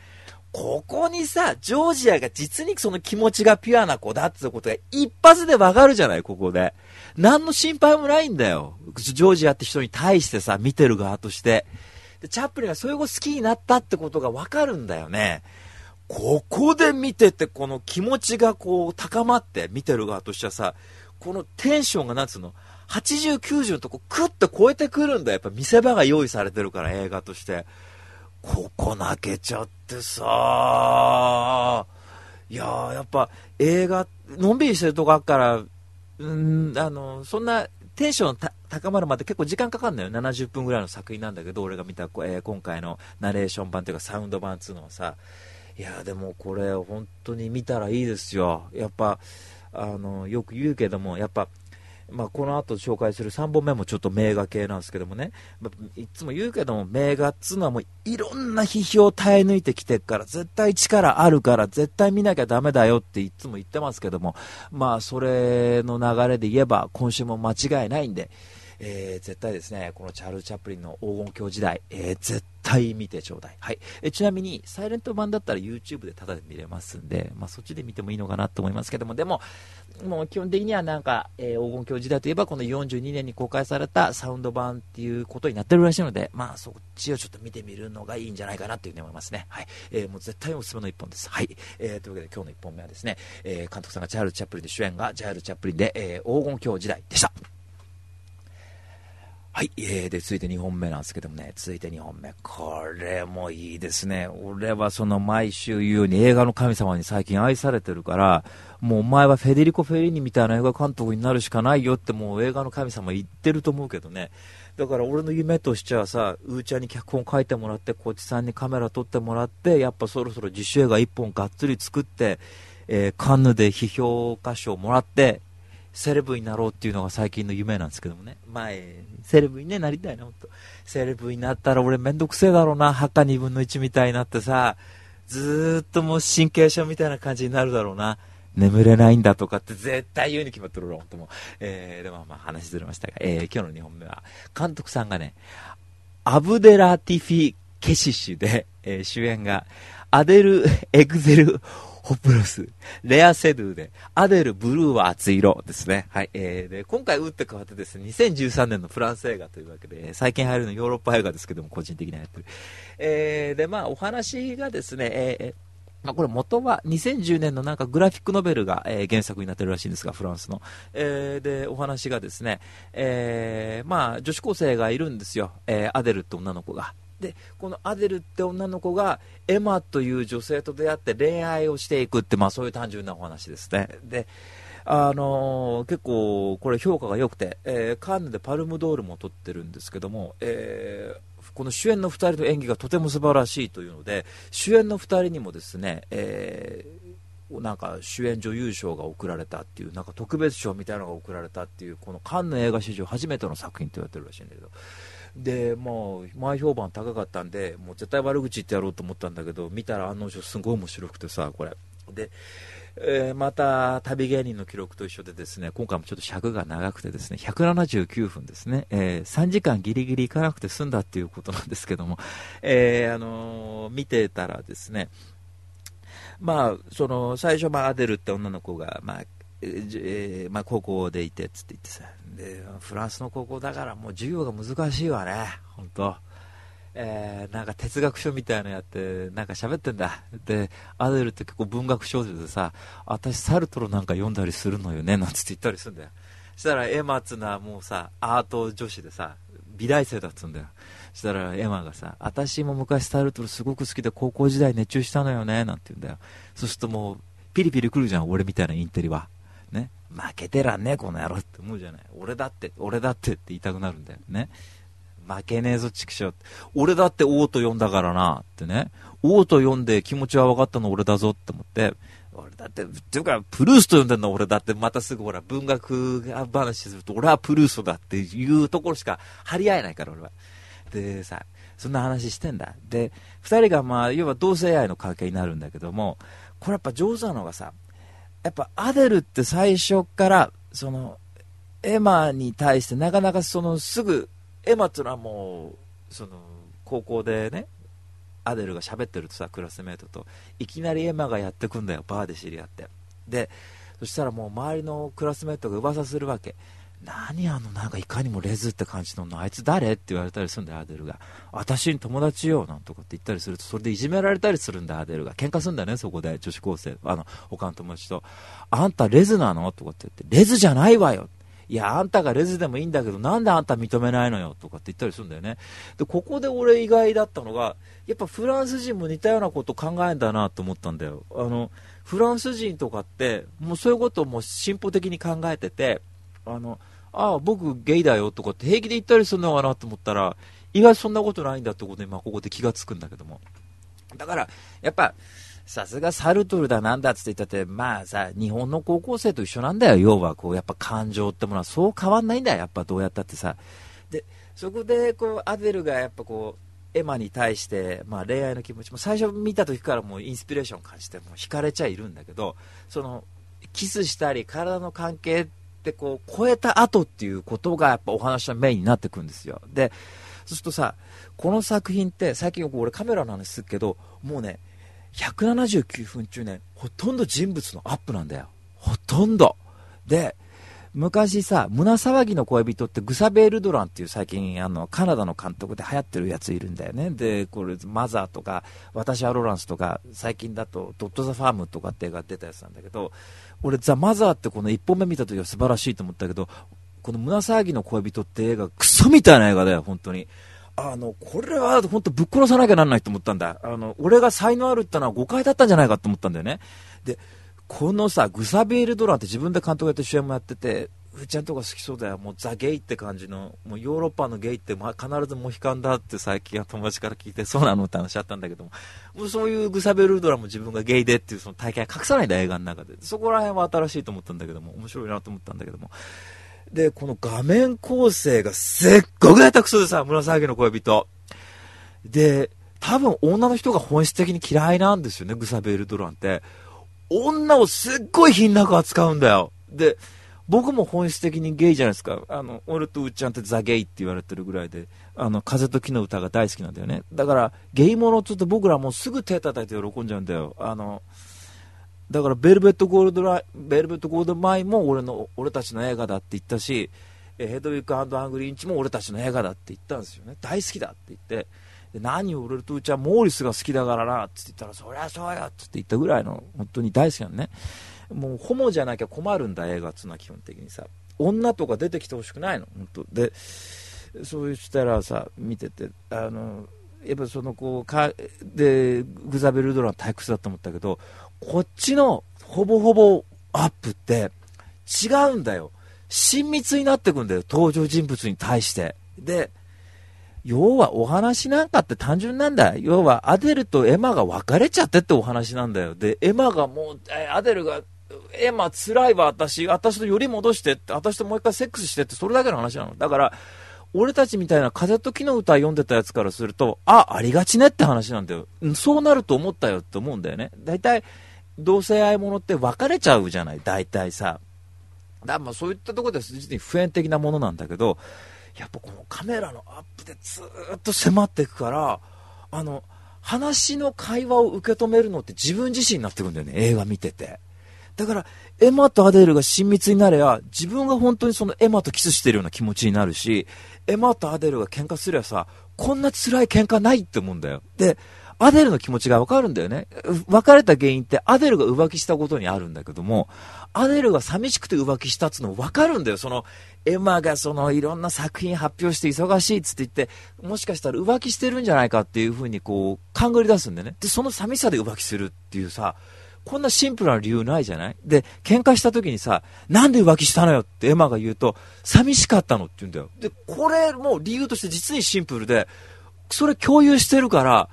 ここにさ、ジョージアが実にその気持ちがピュアな子だってことが一発でわかるじゃない、ここで。何の心配もないんだよ。ジョージアって人に対してさ、見てる側として。で、チャップリンがそういう子好きになったってことがわかるんだよね。ここで見てて、この気持ちがこう高まって、見てる側としてはさ、このテンションがなんつうの、80、90のとこクッと超えてくるんだやっぱ見せ場が用意されてるから映画として。ここ泣けちゃってさいや、やっぱ映画、のんびりしてるとこあっから、うん、あの、そんなテンション高まるまで結構時間かかるのよ。70分ぐらいの作品なんだけど、俺が見た、えー、今回のナレーション版というかサウンド版っつうのはさ、いや、でもこれ本当に見たらいいですよ。やっぱ、あの、よく言うけども、やっぱ、まあ、この後紹介する3本目もちょっと名画系なんですけどもね、まあ、いつも言うけども、名画っつうのはもういろんな批評を耐え抜いてきてるから、絶対力あるから、絶対見なきゃだめだよっていつも言ってますけども、まあ、それの流れで言えば、今週も間違いないんで、えー、絶対ですね、このチャールズ・チャップリンの黄金鏡時代、えー、絶対見てちょうだい。はい。えちなみに、サイレント版だったら YouTube でタダで見れますんで、まあ、そっちで見てもいいのかなと思いますけども、でも、もう基本的にはなんか、えー、黄金鏡時代といえば、この42年に公開されたサウンド版っていうことになってるらしいので、まあ、そっちをちょっと見てみるのがいいんじゃないかなというふうに思いますね。はい。えー、もう絶対おすすめの一本です。はい。えー、というわけで今日の一本目はですね、え、監督さんがチャールズ・チャップリンで主演がチャール・チャップリンで、え、黄金鏡時代でした。はい、えー、で、続いて2本目なんですけどもね、続いて2本目。これもいいですね。俺はその毎週言うように映画の神様に最近愛されてるから、もうお前はフェデリコ・フェリーニみたいな映画監督になるしかないよってもう映画の神様言ってると思うけどね。だから俺の夢としてはさ、うーちゃんに脚本書いてもらって、こっちさんにカメラ撮ってもらって、やっぱそろそろ自主映画1本がっつり作って、えー、カンヌで批評家賞をもらって、セレブになろうっていうのが最近の夢なんですけどもね。前、セレブにね、なりたいな、ほんと。セレブになったら俺めんどくせえだろうな、墓2分の1みたいになってさ、ずーっともう神経症みたいな感じになるだろうな。眠れないんだとかって絶対言うに決まってるろ、ほんとも。えー、でもまあ話ずれましたが、えー、今日の2本目は、監督さんがね、アブデラティフィ・ケシシュで、えー、主演が、アデル・エグゼル・ホプロス、レアセドゥで、アデル、ブルーは熱い色ですね。はい。えー、で、今回打って変わってですね、2013年のフランス映画というわけで、最近入るのヨーロッパ映画ですけども、個人的にはやってる。えー、で、まあ、お話がですね、えー、まあ、これ元は2010年のなんかグラフィックノベルが、えー、原作になってるらしいんですが、フランスの。えー、で、お話がですね、えー、まあ、女子高生がいるんですよ。えー、アデルって女の子が。で、このアデルって女の子がエマという女性と出会って恋愛をしていくって、まあそういう単純なお話ですね。で、あのー、結構これ評価が良くて、えー、カンヌでパルムドールも取ってるんですけども、えーこの主演の2人の演技がとても素晴らしいというので主演の2人にもですね、え、なんか主演女優賞が贈られたっていうなんか特別賞みたいなのが贈られたっていうこのカンヌ映画史上初めての作品と言われてるらしいんだけどでもう前評判高かったんでもう絶対悪口言ってやろうと思ったんだけど見たら案の定すごい面白くてさこれ。でえー、また旅芸人の記録と一緒でですね今回もちょっと尺が長くてですね179分ですね、えー、3時間ギリギリ行かなくて済んだっていうことなんですけども、えー、あの見てたらですねまあその最初、まあ、アデルって女の子が、まあえーまあ、高校でいてっつって言ってさでフランスの高校だからもう授業が難しいわね本当えー、なんか哲学書みたいなのやって、なんか喋ってんだ。で、アデルって結構文学少女でさ、私サルトルなんか読んだりするのよね、なんつって言ったりするんだよ。したらエマっつのはもうさ、アート女子でさ、美大生だっつうんだよ。したらエマがさ、私も昔サルトルすごく好きで高校時代熱中したのよね、なんて言うんだよ。そうするともう、ピリピリ来るじゃん、俺みたいなインテリは。負けてらんねえこの野郎って思うじゃない。俺だって、俺だってって言いたくなるんだよね。負けねえぞ、畜生。俺だって王と呼んだからな、ってね。王と呼んで気持ちは分かったの俺だぞって思って、俺だって、っていうか、プルースと呼んでんの俺だって、またすぐほら、文学話すると、俺はプルーストだっていうところしか張り合えないから、俺は。でさ、そんな話してんだ。で、二人がまあ、要は同性愛の関係になるんだけども、これやっぱ上手なのがさ、やっぱアデルって最初から、その、エマに対してなかなかそのすぐエマっていうのはもうその高校でねアデルが喋ってるとさクラスメートといきなりエマがやってくんだよバーで知り合って。でそしたらもう周りのクラスメートが噂するわけ。何あのなんかいかにもレズって感じのあいつ誰？って言われたりするんだよアデルが私に友達よなんとかって言ったりするとそれでいじめられたりするんだアデルが。喧嘩するんだよねそこで女子高生。あの他の友達とあんたレズなの？とかって言ってレズじゃないわよいや、あんたがレズでもいいんだけど、なんであんた認めないのよ？とかって言ったりするんだよね。で、ここで俺意外だったのが、やっぱフランス人も似たようなこと考えんだなと思ったんだよ。あの、フランス人とかって、もうそういうことをもう進歩的に考えてて、あの、ああ、僕ゲイだよとかって平気で言ったりするのかなと思ったら、意外とそんなことないんだってことで、ま、ここで気がつくんだけども。だから、やっぱ、さすがサルトルだなんだって言ったって、まあさ、日本の高校生と一緒なんだよ、要はこう、やっぱ感情ってものはそう変わんないんだよ、やっぱどうやったってさ。で、そこでこう、アデルがやっぱこう、エマに対して、まあ、恋愛の気持ちも最初見た時からもうインスピレーション感じてもう惹かれちゃいるんだけどそのキスしたり体の関係ってこう超えた後っていうことがやっぱお話のメインになってくるんですよでそうするとさこの作品って最近俺カメラの話するけどもうね179分中ね、ほとんど人物のアップなんだよ。ほとんど。で、昔さ、胸騒ぎの恋人ってグサベールドランっていう最近あのカナダの監督で流行ってるやついるんだよね。で、これマザーとか、私はロランスとか、最近だとドット・ザ・ファームとかって映画出たやつなんだけど、俺ザ・マザーってこの1本目見た時は素晴らしいと思ったけど、この胸騒ぎの恋人って映画クソみたいな映画だよ、本当に。あの、これは本当ぶっ殺さなきゃなんないと思ったんだ。あの、俺が才能あるってのは誤解だったんじゃないかと思ったんだよね。で、このさ、グサビエル・ドランって自分で監督やって主演もやってて、ふーちゃんとか好きそうだよ。もうザ・ゲイって感じの、もうヨーロッパのゲイって、まあ、必ずモヒカンだって最近は友達から聞いて、そうなのって話あったんだけども、もうそういうグサベル・ドラも自分がゲイでっていうその体験隠さないんだ映画の中で。そこら辺は新しいと思ったんだけども、面白いなと思ったんだけども。で、この画面構成がすっごく下手くそでさ、紫の恋人。で、多分女の人が本質的に嫌いなんですよね、グサベール・ドランって。女をすっごい品なく扱うんだよ。で、僕も本質的にゲイじゃないですか。あの、俺とうっちゃんってザ・ゲイって言われてるぐらいで、あの、風と木の歌が大好きなんだよね。だから、ゲイものちょっと僕らもうすぐ手叩いて喜んじゃうんだよ。あの、だから、ベルベット・ゴールドライ、ベルベット・ゴールド・マイも俺の、俺たちの映画だって言ったし、ヘドウィック・アングリーンチも俺たちの映画だって言ったんですよね。大好きだって言って、で何を売れるとうちはモーリスが好きだからなって言ったらそりゃそうよって言ったぐらいの本当に大好きなのね。もうホモじゃなきゃ困るんだ映画っつうのは基本的にさ女とか出てきてほしくないの本当。でそうしたらさ見ててあのやっぱそのこうかでグザベルドラの退屈だと思ったけどこっちのほぼほぼアップって違うんだよ。親密になってくんだよ登場人物に対して。で要はお話なんかって単純なんだ。要はアデルとエマが別れちゃってってお話なんだよ。で、エマがもう、えアデルが、エマ辛いわ、私。私とより戻してって、私ともう一回セックスしてって、それだけの話なの。だから、俺たちみたいな風時の歌読んでたやつからすると、あ、ありがちねって話なんだよ。そうなると思ったよって思うんだよね。大体、同性愛者って別れちゃうじゃない、大体さ。だまあそういったところで実に普遍的なものなんだけど、やっぱこのカメラのアップでずっと迫っていくから、あの、話の会話を受け止めるのって自分自身になってくるんだよね、映画見てて。だから、エマとアデルが親密になれば、自分が本当にそのエマとキスしてるような気持ちになるし、エマとアデルが喧嘩すればさ、こんな辛い喧嘩ないって思うんだよ。で、アデルの気持ちがわかるんだよね。別れた原因ってアデルが浮気したことにあるんだけども、アデルが寂しくて浮気したっつうのわかるんだよ。その、エマがそのいろんな作品発表して忙しいっつって言って、もしかしたら浮気してるんじゃないかっていうふうにこう、勘ぐり出すんだよね。で、その寂しさで浮気するっていうさ、こんなシンプルな理由ないじゃない？で、喧嘩した時にさ、なんで浮気したのよってエマが言うと、寂しかったのって言うんだよ。で、これも理由として実にシンプルで、それ共有してるから、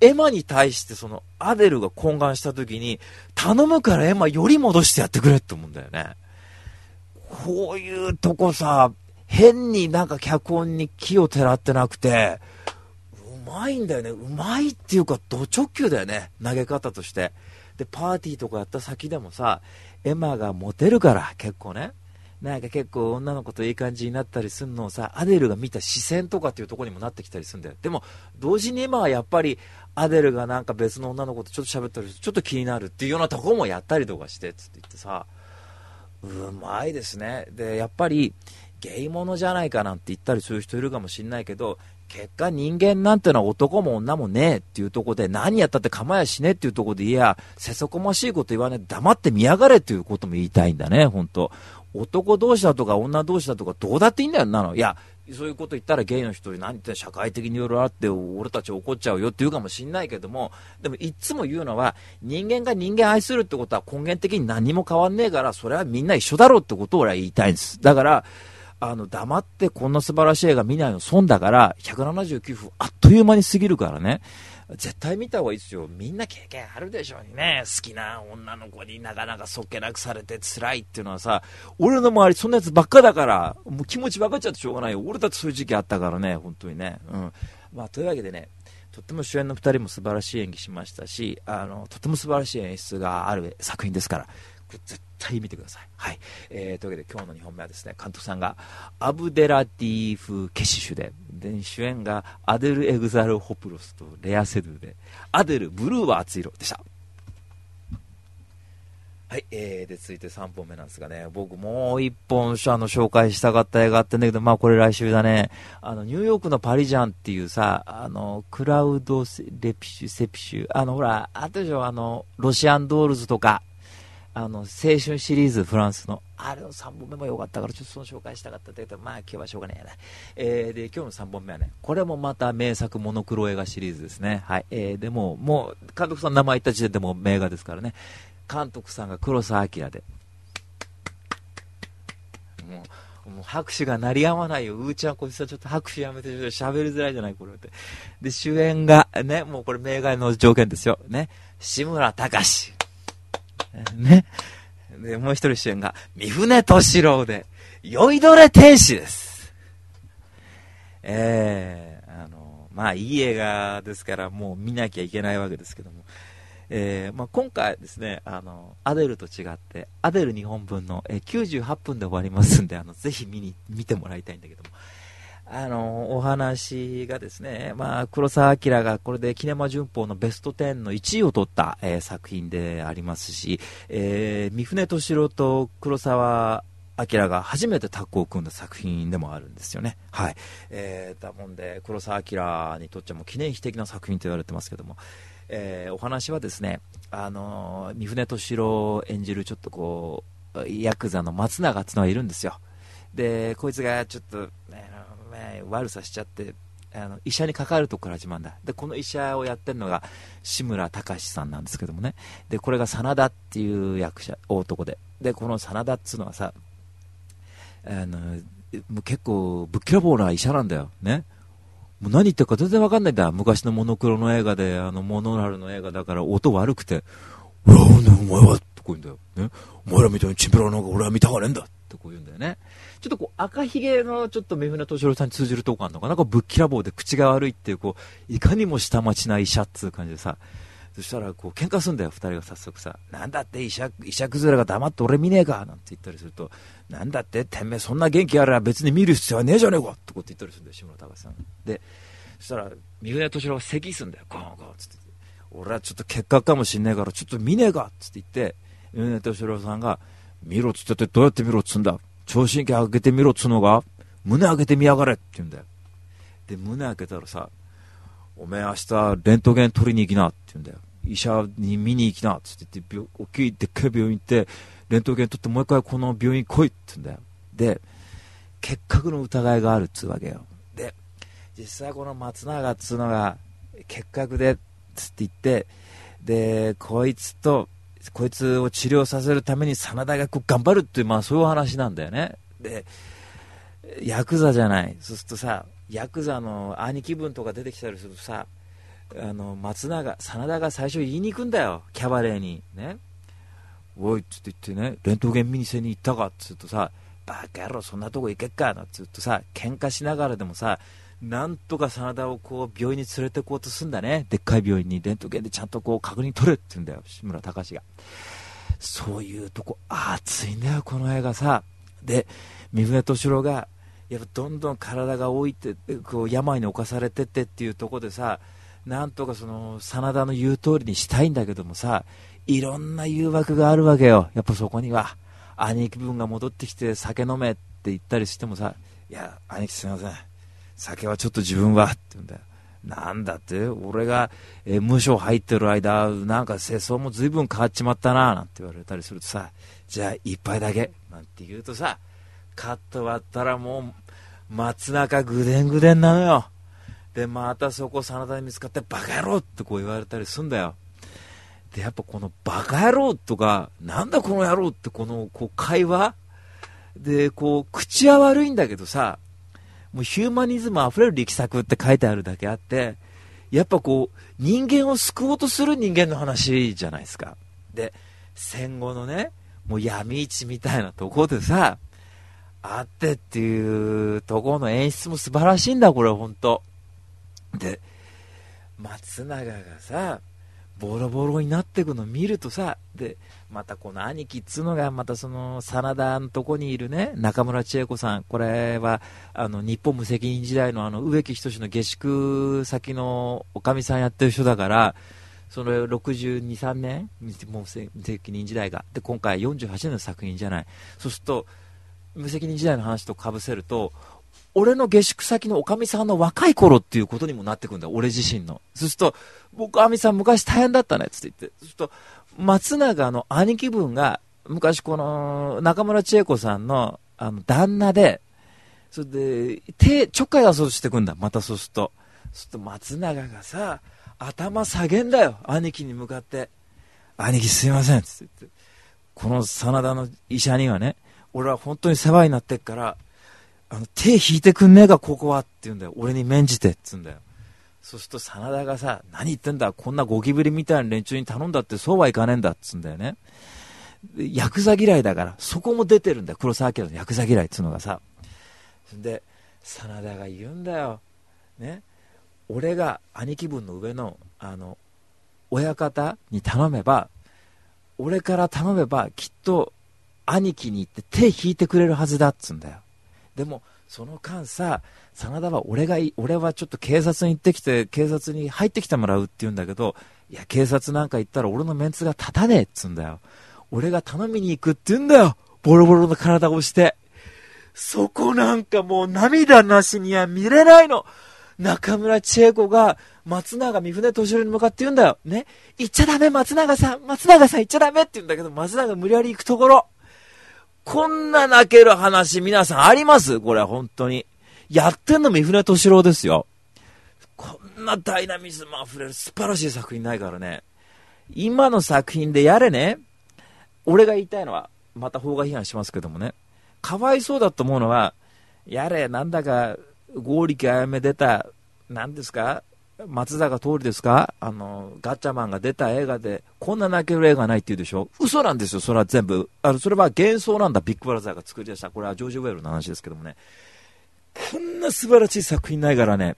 エマに対してそのアデルが懇願した時に、頼むからエマより戻してやってくれって思うんだよね。こういうとこさ、変になんか脚本に木をてらってなくて、うまいんだよね。うまいっていうか、ド直球だよね。投げ方として。で、パーティーとかやった先でもさ、エマがモテるから、結構ね。なんか結構女の子といい感じになったりするのをさ、アデルが見た視線とかっていうところにもなってきたりするんだよ。でも、同時に今はやっぱり、アデルがなんか別の女の子とちょっと喋ったりちょっと気になるっていうようなところもやったりとかして、つって言ってさ、うまいですね。で、やっぱり、ゲイものじゃないかなんて言ったりする人いるかもしんないけど、結果人間なんてのは男も女もねえっていうとこで何やったって構やしねっていうとこでいや、せそこましいこと言わねえ黙って見やがれっていうことも言いたいんだね、本当男同士だとか女同士だとかどうだっていいんだよなの。いや、そういうこと言ったらゲイの人に何言って社会的にいろいろあって俺たち怒っちゃうよって言うかもしんないけども、でもいつも言うのは人間が人間愛するってことは根源的に何も変わんねえからそれはみんな一緒だろうってことを俺は言いたいんです。だから、あの、黙ってこんな素晴らしい映画見ないの損だから、179分あっという間に過ぎるからね。絶対見た方がいいですよ。みんな経験あるでしょうにね。好きな女の子になかなかそっけなくされて辛いっていうのはさ、俺の周りそんなやつばっかだから、もう気持ち分かっちゃってしょうがないよ。俺たちそういう時期あったからね、本当にね。うん。まあ、というわけでね、とっても主演の2人も素晴らしい演技しましたし、あの、とても素晴らしい演出がある作品ですから、絶対見てください。はい。えー、というわけで今日の2本目はですね、監督さんがアブデラティフ・ケシシュで、で主演がアデル・エグザルコプロスとレア・セドゥで、アデル・ブルーは熱い色でした。はい、えー、で、続いて3本目なんですがね、僕もう1本、あの、紹介したかった映画あってんだけど、まあこれ来週だね、あの、ニューヨークのパリジャンっていうさ、あの、クラウドレピシュ、セピシュ、あの、ほら、あったでしょ、あの、ロシアンドールズとか、あの、青春シリーズ、フランスの、あれの3本目も良かったから、ちょっとその紹介したかったけど、まあ今日はしょうがないやな。えー、で、今日の3本目はね、これもまた名作モノクロ映画シリーズですね。はい。えー、でも、もう、監督さん名前言った時点でも名画ですからね。監督さんが黒澤明で。もう、もう拍手が鳴りやまないよ。うーちゃんこいつはちょっと拍手やめて、喋りづらいじゃない、これって。で、主演が、ね、もうこれ名画の条件ですよ。ね。志村隆 <laughs> ね。で、もう一人主演が、三船敏郎で、酔いどれ天使です。えー、あの、まあ、いい映画ですから、もう見なきゃいけないわけですけども、えー、まあ、今回ですね、あの、アデルと違って、アデル2本分の、えー、98分で終わりますんで、あの、ぜひ見に、見てもらいたいんだけども、あの、お話がですね、まあ、黒澤明がこれでキネマ旬報のベスト10の1位を取った、えー、作品でありますし、えー、三船敏郎と黒澤明が初めてタッグを組んだ作品でもあるんですよね。はい。えー、だもんで、黒澤明にとっちゃも記念碑的な作品と言われてますけども、えー、お話はですね、あのー、三船敏郎演じるちょっとこう、ヤクザの松永っていうのがいるんですよ。で、こいつがちょっと、ね、悪さしちゃって、あの医者にかかるとこから始まるんだ。でこの医者をやってるのが志村隆さんなんですけどもね。でこれが真田っていう役者男で。でこの真田っつうのはさあのもう結構ぶっきらぼうな医者なんだよ。ね。もう何言ってるか全然わかんないんだ。昔のモノクロの映画であのモノラルの映画だから音悪くて「うわお前は」ってこう言うんだよ、ね、お前らみたいにチンピラなんか俺は見たがねえんだってこう言うんだよね。ちょっとこう赤ひげのちょっと三船敏郎さんに通じるとこあるのかな？なんかぶっきらぼうで口が悪いっていうこういかにも下町な医者っつう感じでさそしたらこう喧嘩すんだよ、2人が早速さ、なんだって医者医者崩れが黙って俺見ねえかなんて言ったりすると、なんだって、てめえそんな元気あれば別に見る必要はねえじゃねえかってこと言ったりするんだよ、志村隆さん。で、そしたら、三船敏郎が咳すんだよ、ゴンゴンつって。俺はちょっと結核かもしんねえから、ちょっと見ねえかっつって言って、三船敏郎さんが、見ろっつってどうやって見ろっつんだ？聴診器開けてみろっつうのが、胸開けてみやがれって言うんだよ。で、胸開けたらさ、おめえ明日レントゲン取りに行きなって言うんだよ。医者に見に行きなっつって言って、大きいでっかい病院行って、レントゲン取ってもう一回この病院来いって言うんだよ。で、結核の疑いがあるっつうわけよ。で、実際この松永っつうのが、結核でっ、つって言って、で、こいつと、こいつを治療させるために真田がこう頑張るっていう、まあそういう話なんだよね。で、ヤクザじゃない。そうするとさ、ヤクザの兄貴分とか出てきたりするとさ、あの松永、真田が最初言いに行くんだよ、キャバレーに。ね。おいっつって言ってね、レントゲン見にせに行ったかっつうとさ、バカ野郎、そんなとこ行けっかなんつうとさ、喧嘩しながらでもさ、なんとか真田をこう病院に連れてこうとするんだね、でっかい病院にレントゲンでちゃんとこう確認取れって言うんだよ、志村隆が。そういうとこ、熱いんだよ、この映画さ。で、三船敏郎が、やっぱどんどん体が老いて、こう病に侵されてってっていうとこでさ、なんとかその真田の言う通りにしたいんだけどもさいろんな誘惑があるわけよ。やっぱそこには。兄貴分が戻ってきて酒飲めって言ったりしてもさいや兄貴すいません。酒はちょっと自分はって言うんだよ。なんだって俺が、え無所入ってる間なんか世相も随分変わっちまったななんて言われたりするとさじゃあ一杯だけなんて言うとさカット割ったらもう松中ぐでんぐでんなのよ。で、またそこ真田に見つかって、バカ野郎ってこう言われたりすんだよ。で、やっぱこのバカ野郎とか、なんだこの野郎ってこのこう会話？で、こう、口は悪いんだけどさ、もうヒューマニズム溢れる力作って書いてあるだけあって、やっぱこう、人間を救おうとする人間の話じゃないですか。で、戦後のね、もう闇市みたいなとこでさ、あってっていうところの演出も素晴らしいんだ、これ、ほんと。で、松永がさ、ボロボロになっていくのを見るとさ、で、またこの兄貴っつうのが、またその、真田のとこにいるね、中村千恵子さん、これは、あの、日本無責任時代のあの、植木仁の下宿先のおかみさんやってる人だから、その62、3年、もう無責任時代が。で、今回48年の作品じゃない。そうすると、無責任時代の話とかぶせると、俺の下宿先のおかみさんの若い頃っていうことにもなってくんだ俺自身の。そうすると、僕、あみさん昔大変だったね、つって言って。そうすると、松永の兄貴分が、昔この、中村千恵子さんの、あの、旦那で、それで、手、ちょっかい遊びしてくんだ、またそうすると。そうすると、松永がさ、頭下げんだよ、兄貴に向かって。兄貴すいません、つって言って。この真田の医者にはね、俺は本当に世話になってっから、あの、手引いてくんねえか、ここはって言うんだよ。俺に免じてっつうんだよ。そうすると、真田がさ、何言ってんだ、こんなゴキブリみたいな連中に頼んだってそうはいかねえんだっつうんだよね。ヤクザ嫌いだから、そこも出てるんだよ。黒沢明のヤクザ嫌いっつうのがさ。で、真田が言うんだよ。ね。俺が兄貴分の上の、あの、親方に頼めば、俺から頼めば、きっと、兄貴に行って手引いてくれるはずだっつうんだよ。でもその間さ真田は俺が俺はちょっと警察に行ってきて警察に入ってきてもらうって言うんだけどいや警察なんか行ったら俺のメンツが立たねえっつうんだよ俺が頼みに行くって言うんだよボロボロの体をして、そこなんかもう涙なしには見れないの。中村千恵子が松永三船敏郎に向かって言うんだよ。ね。行っちゃダメ、松永さん。松永さん行っちゃダメって言うんだけど、松永無理やり行くところ。こんな泣ける話皆さんあります？これ本当に。やってんの三船敏郎ですよ。こんなダイナミズム溢れる素晴らしい作品ないからね。今の作品でやれね。俺が言いたいのは、また法が批判しますけどもね。かわいそうだと思うのは、やれ、なんだか、剛力あやめ出た、なんですか？松坂桃李ですか？あの、ガッチャマンが出た映画で、こんな泣ける映画ないって言うでしょ？嘘なんですよ、それは全部。あの、それは幻想なんだ、ビッグブラザーが作り出した。これはジョージ・ウェルの話ですけどもね。こんな素晴らしい作品ないからね、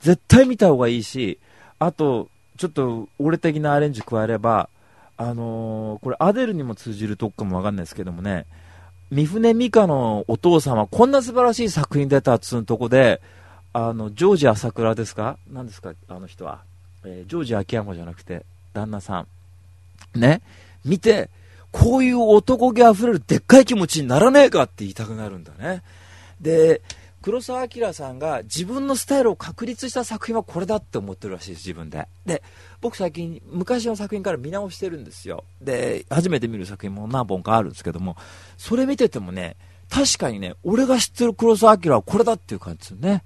絶対見た方がいいし、あと、ちょっと、俺的なアレンジ加えれば、あのーこれアデルにも通じるとこかもわかんないですけどもね、三船美佳のお父さんはこんな素晴らしい作品出たっつうとこで、あの、ジョージ朝倉ですか？何ですか？あの人は。えージョージ秋山じゃなくて、旦那さん。ね？見て、こういう男気あふれるでっかい気持ちにならねえかって言いたくなるんだね。で、黒澤明さんが自分のスタイルを確立した作品はこれだって思ってるらしいです、自分で。で、僕最近、昔の作品から見直してるんですよ。で、初めて見る作品も何本かあるんですけども、それ見ててもね、確かにね、俺が知ってる黒澤明はこれだっていう感じですよね。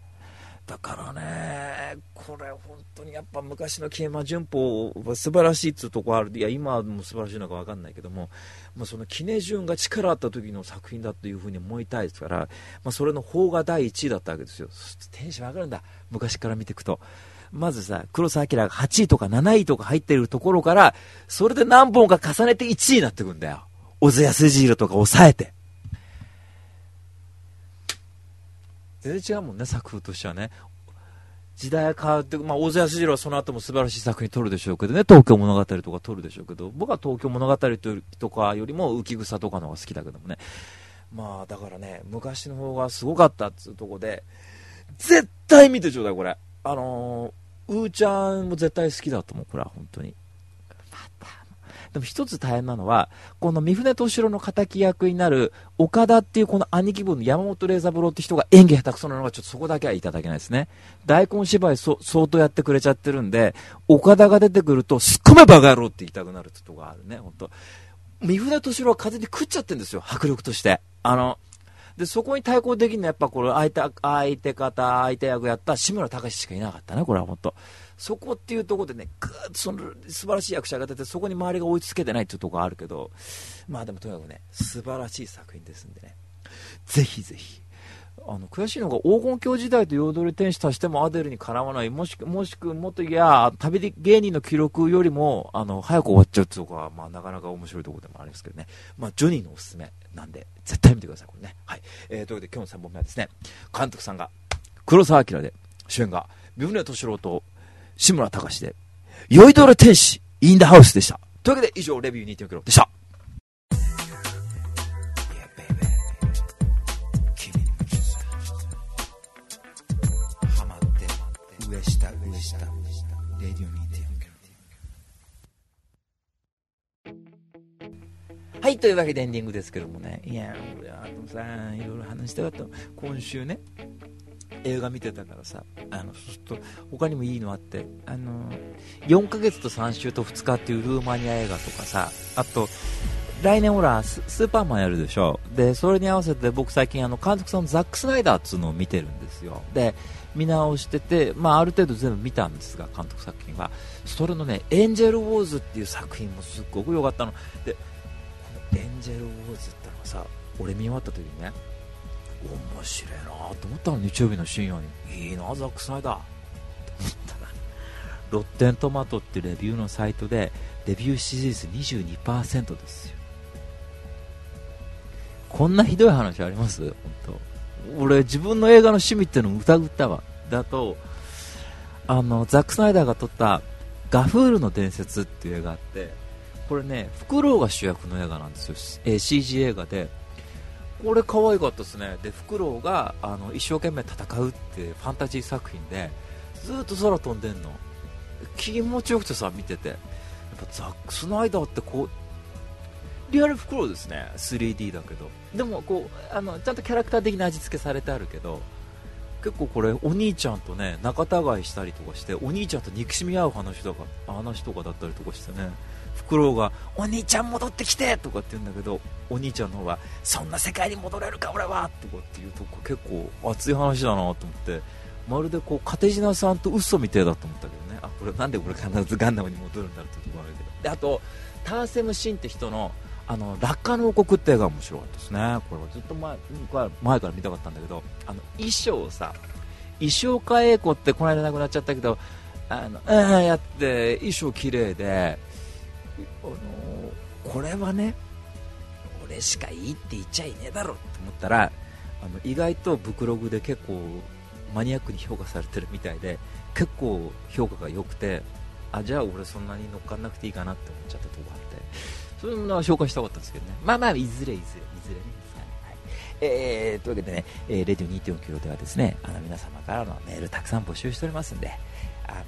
だからね、これ本当にやっぱ昔の桂馬順法は素晴らしいっていうところある。いや、今も素晴らしいのかわかんないけども、まあ、そのキネ順が力あった時の作品だというふうに思いたいですから、まあ、それの方が第1位だったわけですよ。そしてテンション上がるんだ。昔から見ていくと。まずさ、黒澤明が8位とか7位とか入ってるところから、それで何本か重ねて1位になってくんだよ。小津安二郎とか抑えて。全然違うもんね、作風としてはね。時代が変わって、まあ、大津安二郎はその後も素晴らしい作品撮るでしょうけどね、東京物語とか撮るでしょうけど、僕は東京物語とかよりも浮草とかの方が好きだけどもね。まあ、だからね、昔の方がすごかったっつうとこで、絶対見てちょうだい、これ。あのー、うーちゃんも絶対好きだと思う、これは本当に。またでも一つ大変なのは、この三船敏郎の敵役になる岡田っていうこの兄貴分の山本玲三郎って人が演技下手くそなのがちょっとそこだけはいただけないですね。大根芝居相当やってくれちゃってるんで、岡田が出てくると、すっ込めバカ野郎って言いたくなるってとこがあるね、本当三船敏郎は風で食っちゃってるんですよ、迫力として。あの、で、そこに対抗できるのはやっぱこれ相手、相手方、相手役やった志村隆しかいなかったね、これは本当そこっていうところでね、ぐーっとその素晴らしい役者が出て、そこに周りが追いつけてないっていうところがあるけど、まあでもとにかくね、素晴らしい作品ですんでね、ぜひぜひ。あの悔しいのが黄金鏡時代と彩り天使足してもアデルにかなわない、もしくもしくもっといや、旅芸人の記録よりもあの早く終わっちゃうっていうところは、まあ、なかなか面白いところでもありますけどね、まあ、ジョニーのおすすめなんで、絶対見てください、これね。はいえー、というわけで今日の3本目はですね、監督さんが黒澤明で、主演が三船敏郎と志村隆で、酔いどれ天使、インダハウスでした。というわけで以上、レビュー2.0キロでした。はい、というわけでエンディングですけどもね。いや、俺、あのさ、いろいろ話したかった。今週ね、映画見てたからさ、あの、そうすると、他にもいいのあって、あの、4ヶ月と3週と2日っていうルーマニア映画とかさ、あと、来年ほらス、ーパーマンやるでしょ。で、それに合わせて僕最近あの、監督さんのザック・スナイダーっつうのを見てるんですよ。で、見直してて、まあある程度全部見たんですが、監督作品は。それのね、エンジェル・ウォーズっていう作品もすっごく良かったの。で、このエンジェル・ウォーズってのはさ、俺見終わった時にね、面白いなと思ったの、日曜日の深夜に。いいな、ザック・スナイダー。と思ったら、ロッテントマトってレビューのサイトで、レビュー支持率22%ですよ。こんなひどい話あります？本当。俺、自分の映画の趣味ってのを疑ったわ。だと、あの、ザック・スナイダーが撮った、ガフールの伝説っていう映画があって、これね、フクロウが主役の映画なんですよ。え CG 映画で。これ可愛かったですね。で、フクロウが、あの、一生懸命戦うってファンタジー作品で、ずっと空飛んでんの。気持ちよくてさ、見てて。やっぱザック・スナイダーってこう、リアルフクロウですね 3D だけどでもこうあのちゃんとキャラクター的な味付けされてあるけど結構これお兄ちゃんとね仲違いしたりとかしてお兄ちゃんと憎しみ合う話とか話とかだったりとかしてねクロウが「お兄ちゃん戻ってきて!」とかって言うんだけどお兄ちゃんの方が「そんな世界に戻れるか俺は!」とかっていうとこ結構熱い話だなと思ってまるでこうカテジナさんと嘘みてえだと思ったけどねあこれなんでこれ必ずガンダムに戻るんだろうってとこあるけどであとターセム・シンって人のあの落下の王国って映画面白かったですねこれはずっと前前から見たかったんだけどあの衣装さ石岡英子ってこの間亡くなっちゃったけどあの、うん、やって衣装綺麗であのこれはね俺しかいいって言っちゃいねえだろって思ったらあの意外とブクログで結構マニアックに評価されてるみたいで結構評価が良くてあじゃあ俺そんなに乗っかんなくていいかなって思っちゃったとこがあって。そういうのは紹介したかったんですけどね。まあまあいずれいずれいずれね。えー、というわけでね、えー、レディオ2.4キロではですね、あの皆様からのメールたくさん募集しておりますんで、あの、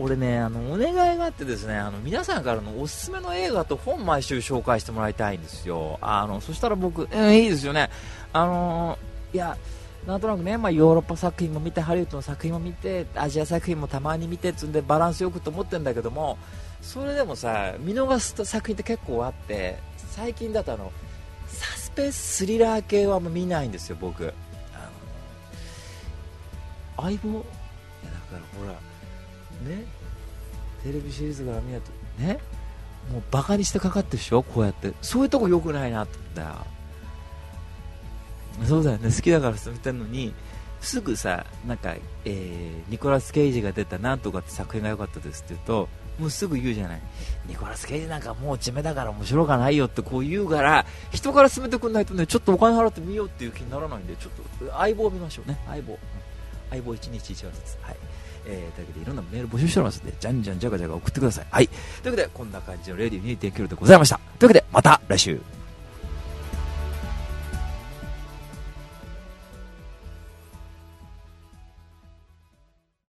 俺ね、あの、お願いがあってですね、あの、皆さんからのおすすめの映画と本毎週紹介してもらいたいんですよ。あの、そしたら僕、えー、いいですよね。あのいや、なんとなくね、まあ、ヨーロッパ作品も見て、ハリウッドの作品も見て、アジア作品もたまに見てつんでバランスよくと思ってるんだけども、それでもさ、見逃す作品って結構あって、最近だとあの、サスペンススリラー系はもう見ないんですよ、僕。あの相棒？いやだからほら、ね、テレビシリーズから見ると、ね、もうバカにしてかかってるでしょ、こうやって。そういうとこ良くないなって言ったよ。そうだよね、好きだからそう言ってるのに、すぐさ、なんか、えー、ニコラス・ケイジが出たなんとかって作品が良かったですって言うと、もうすぐ言うじゃない。ニコラス・ケイジなんかもう地目だから面白くないよってこう言うから、人から進めてくんないとね、ちょっとお金払ってみようっていう気にならないんで、ちょっと相棒を見ましょうね、相棒。相棒1日1話ずつ。はい。えー、というわけでいろんなメール募集しておりますので、じゃんじゃんじゃがじゃが送ってください。はい。というわけで、こんな感じのレディー2.9でございました。というわけで、また来週。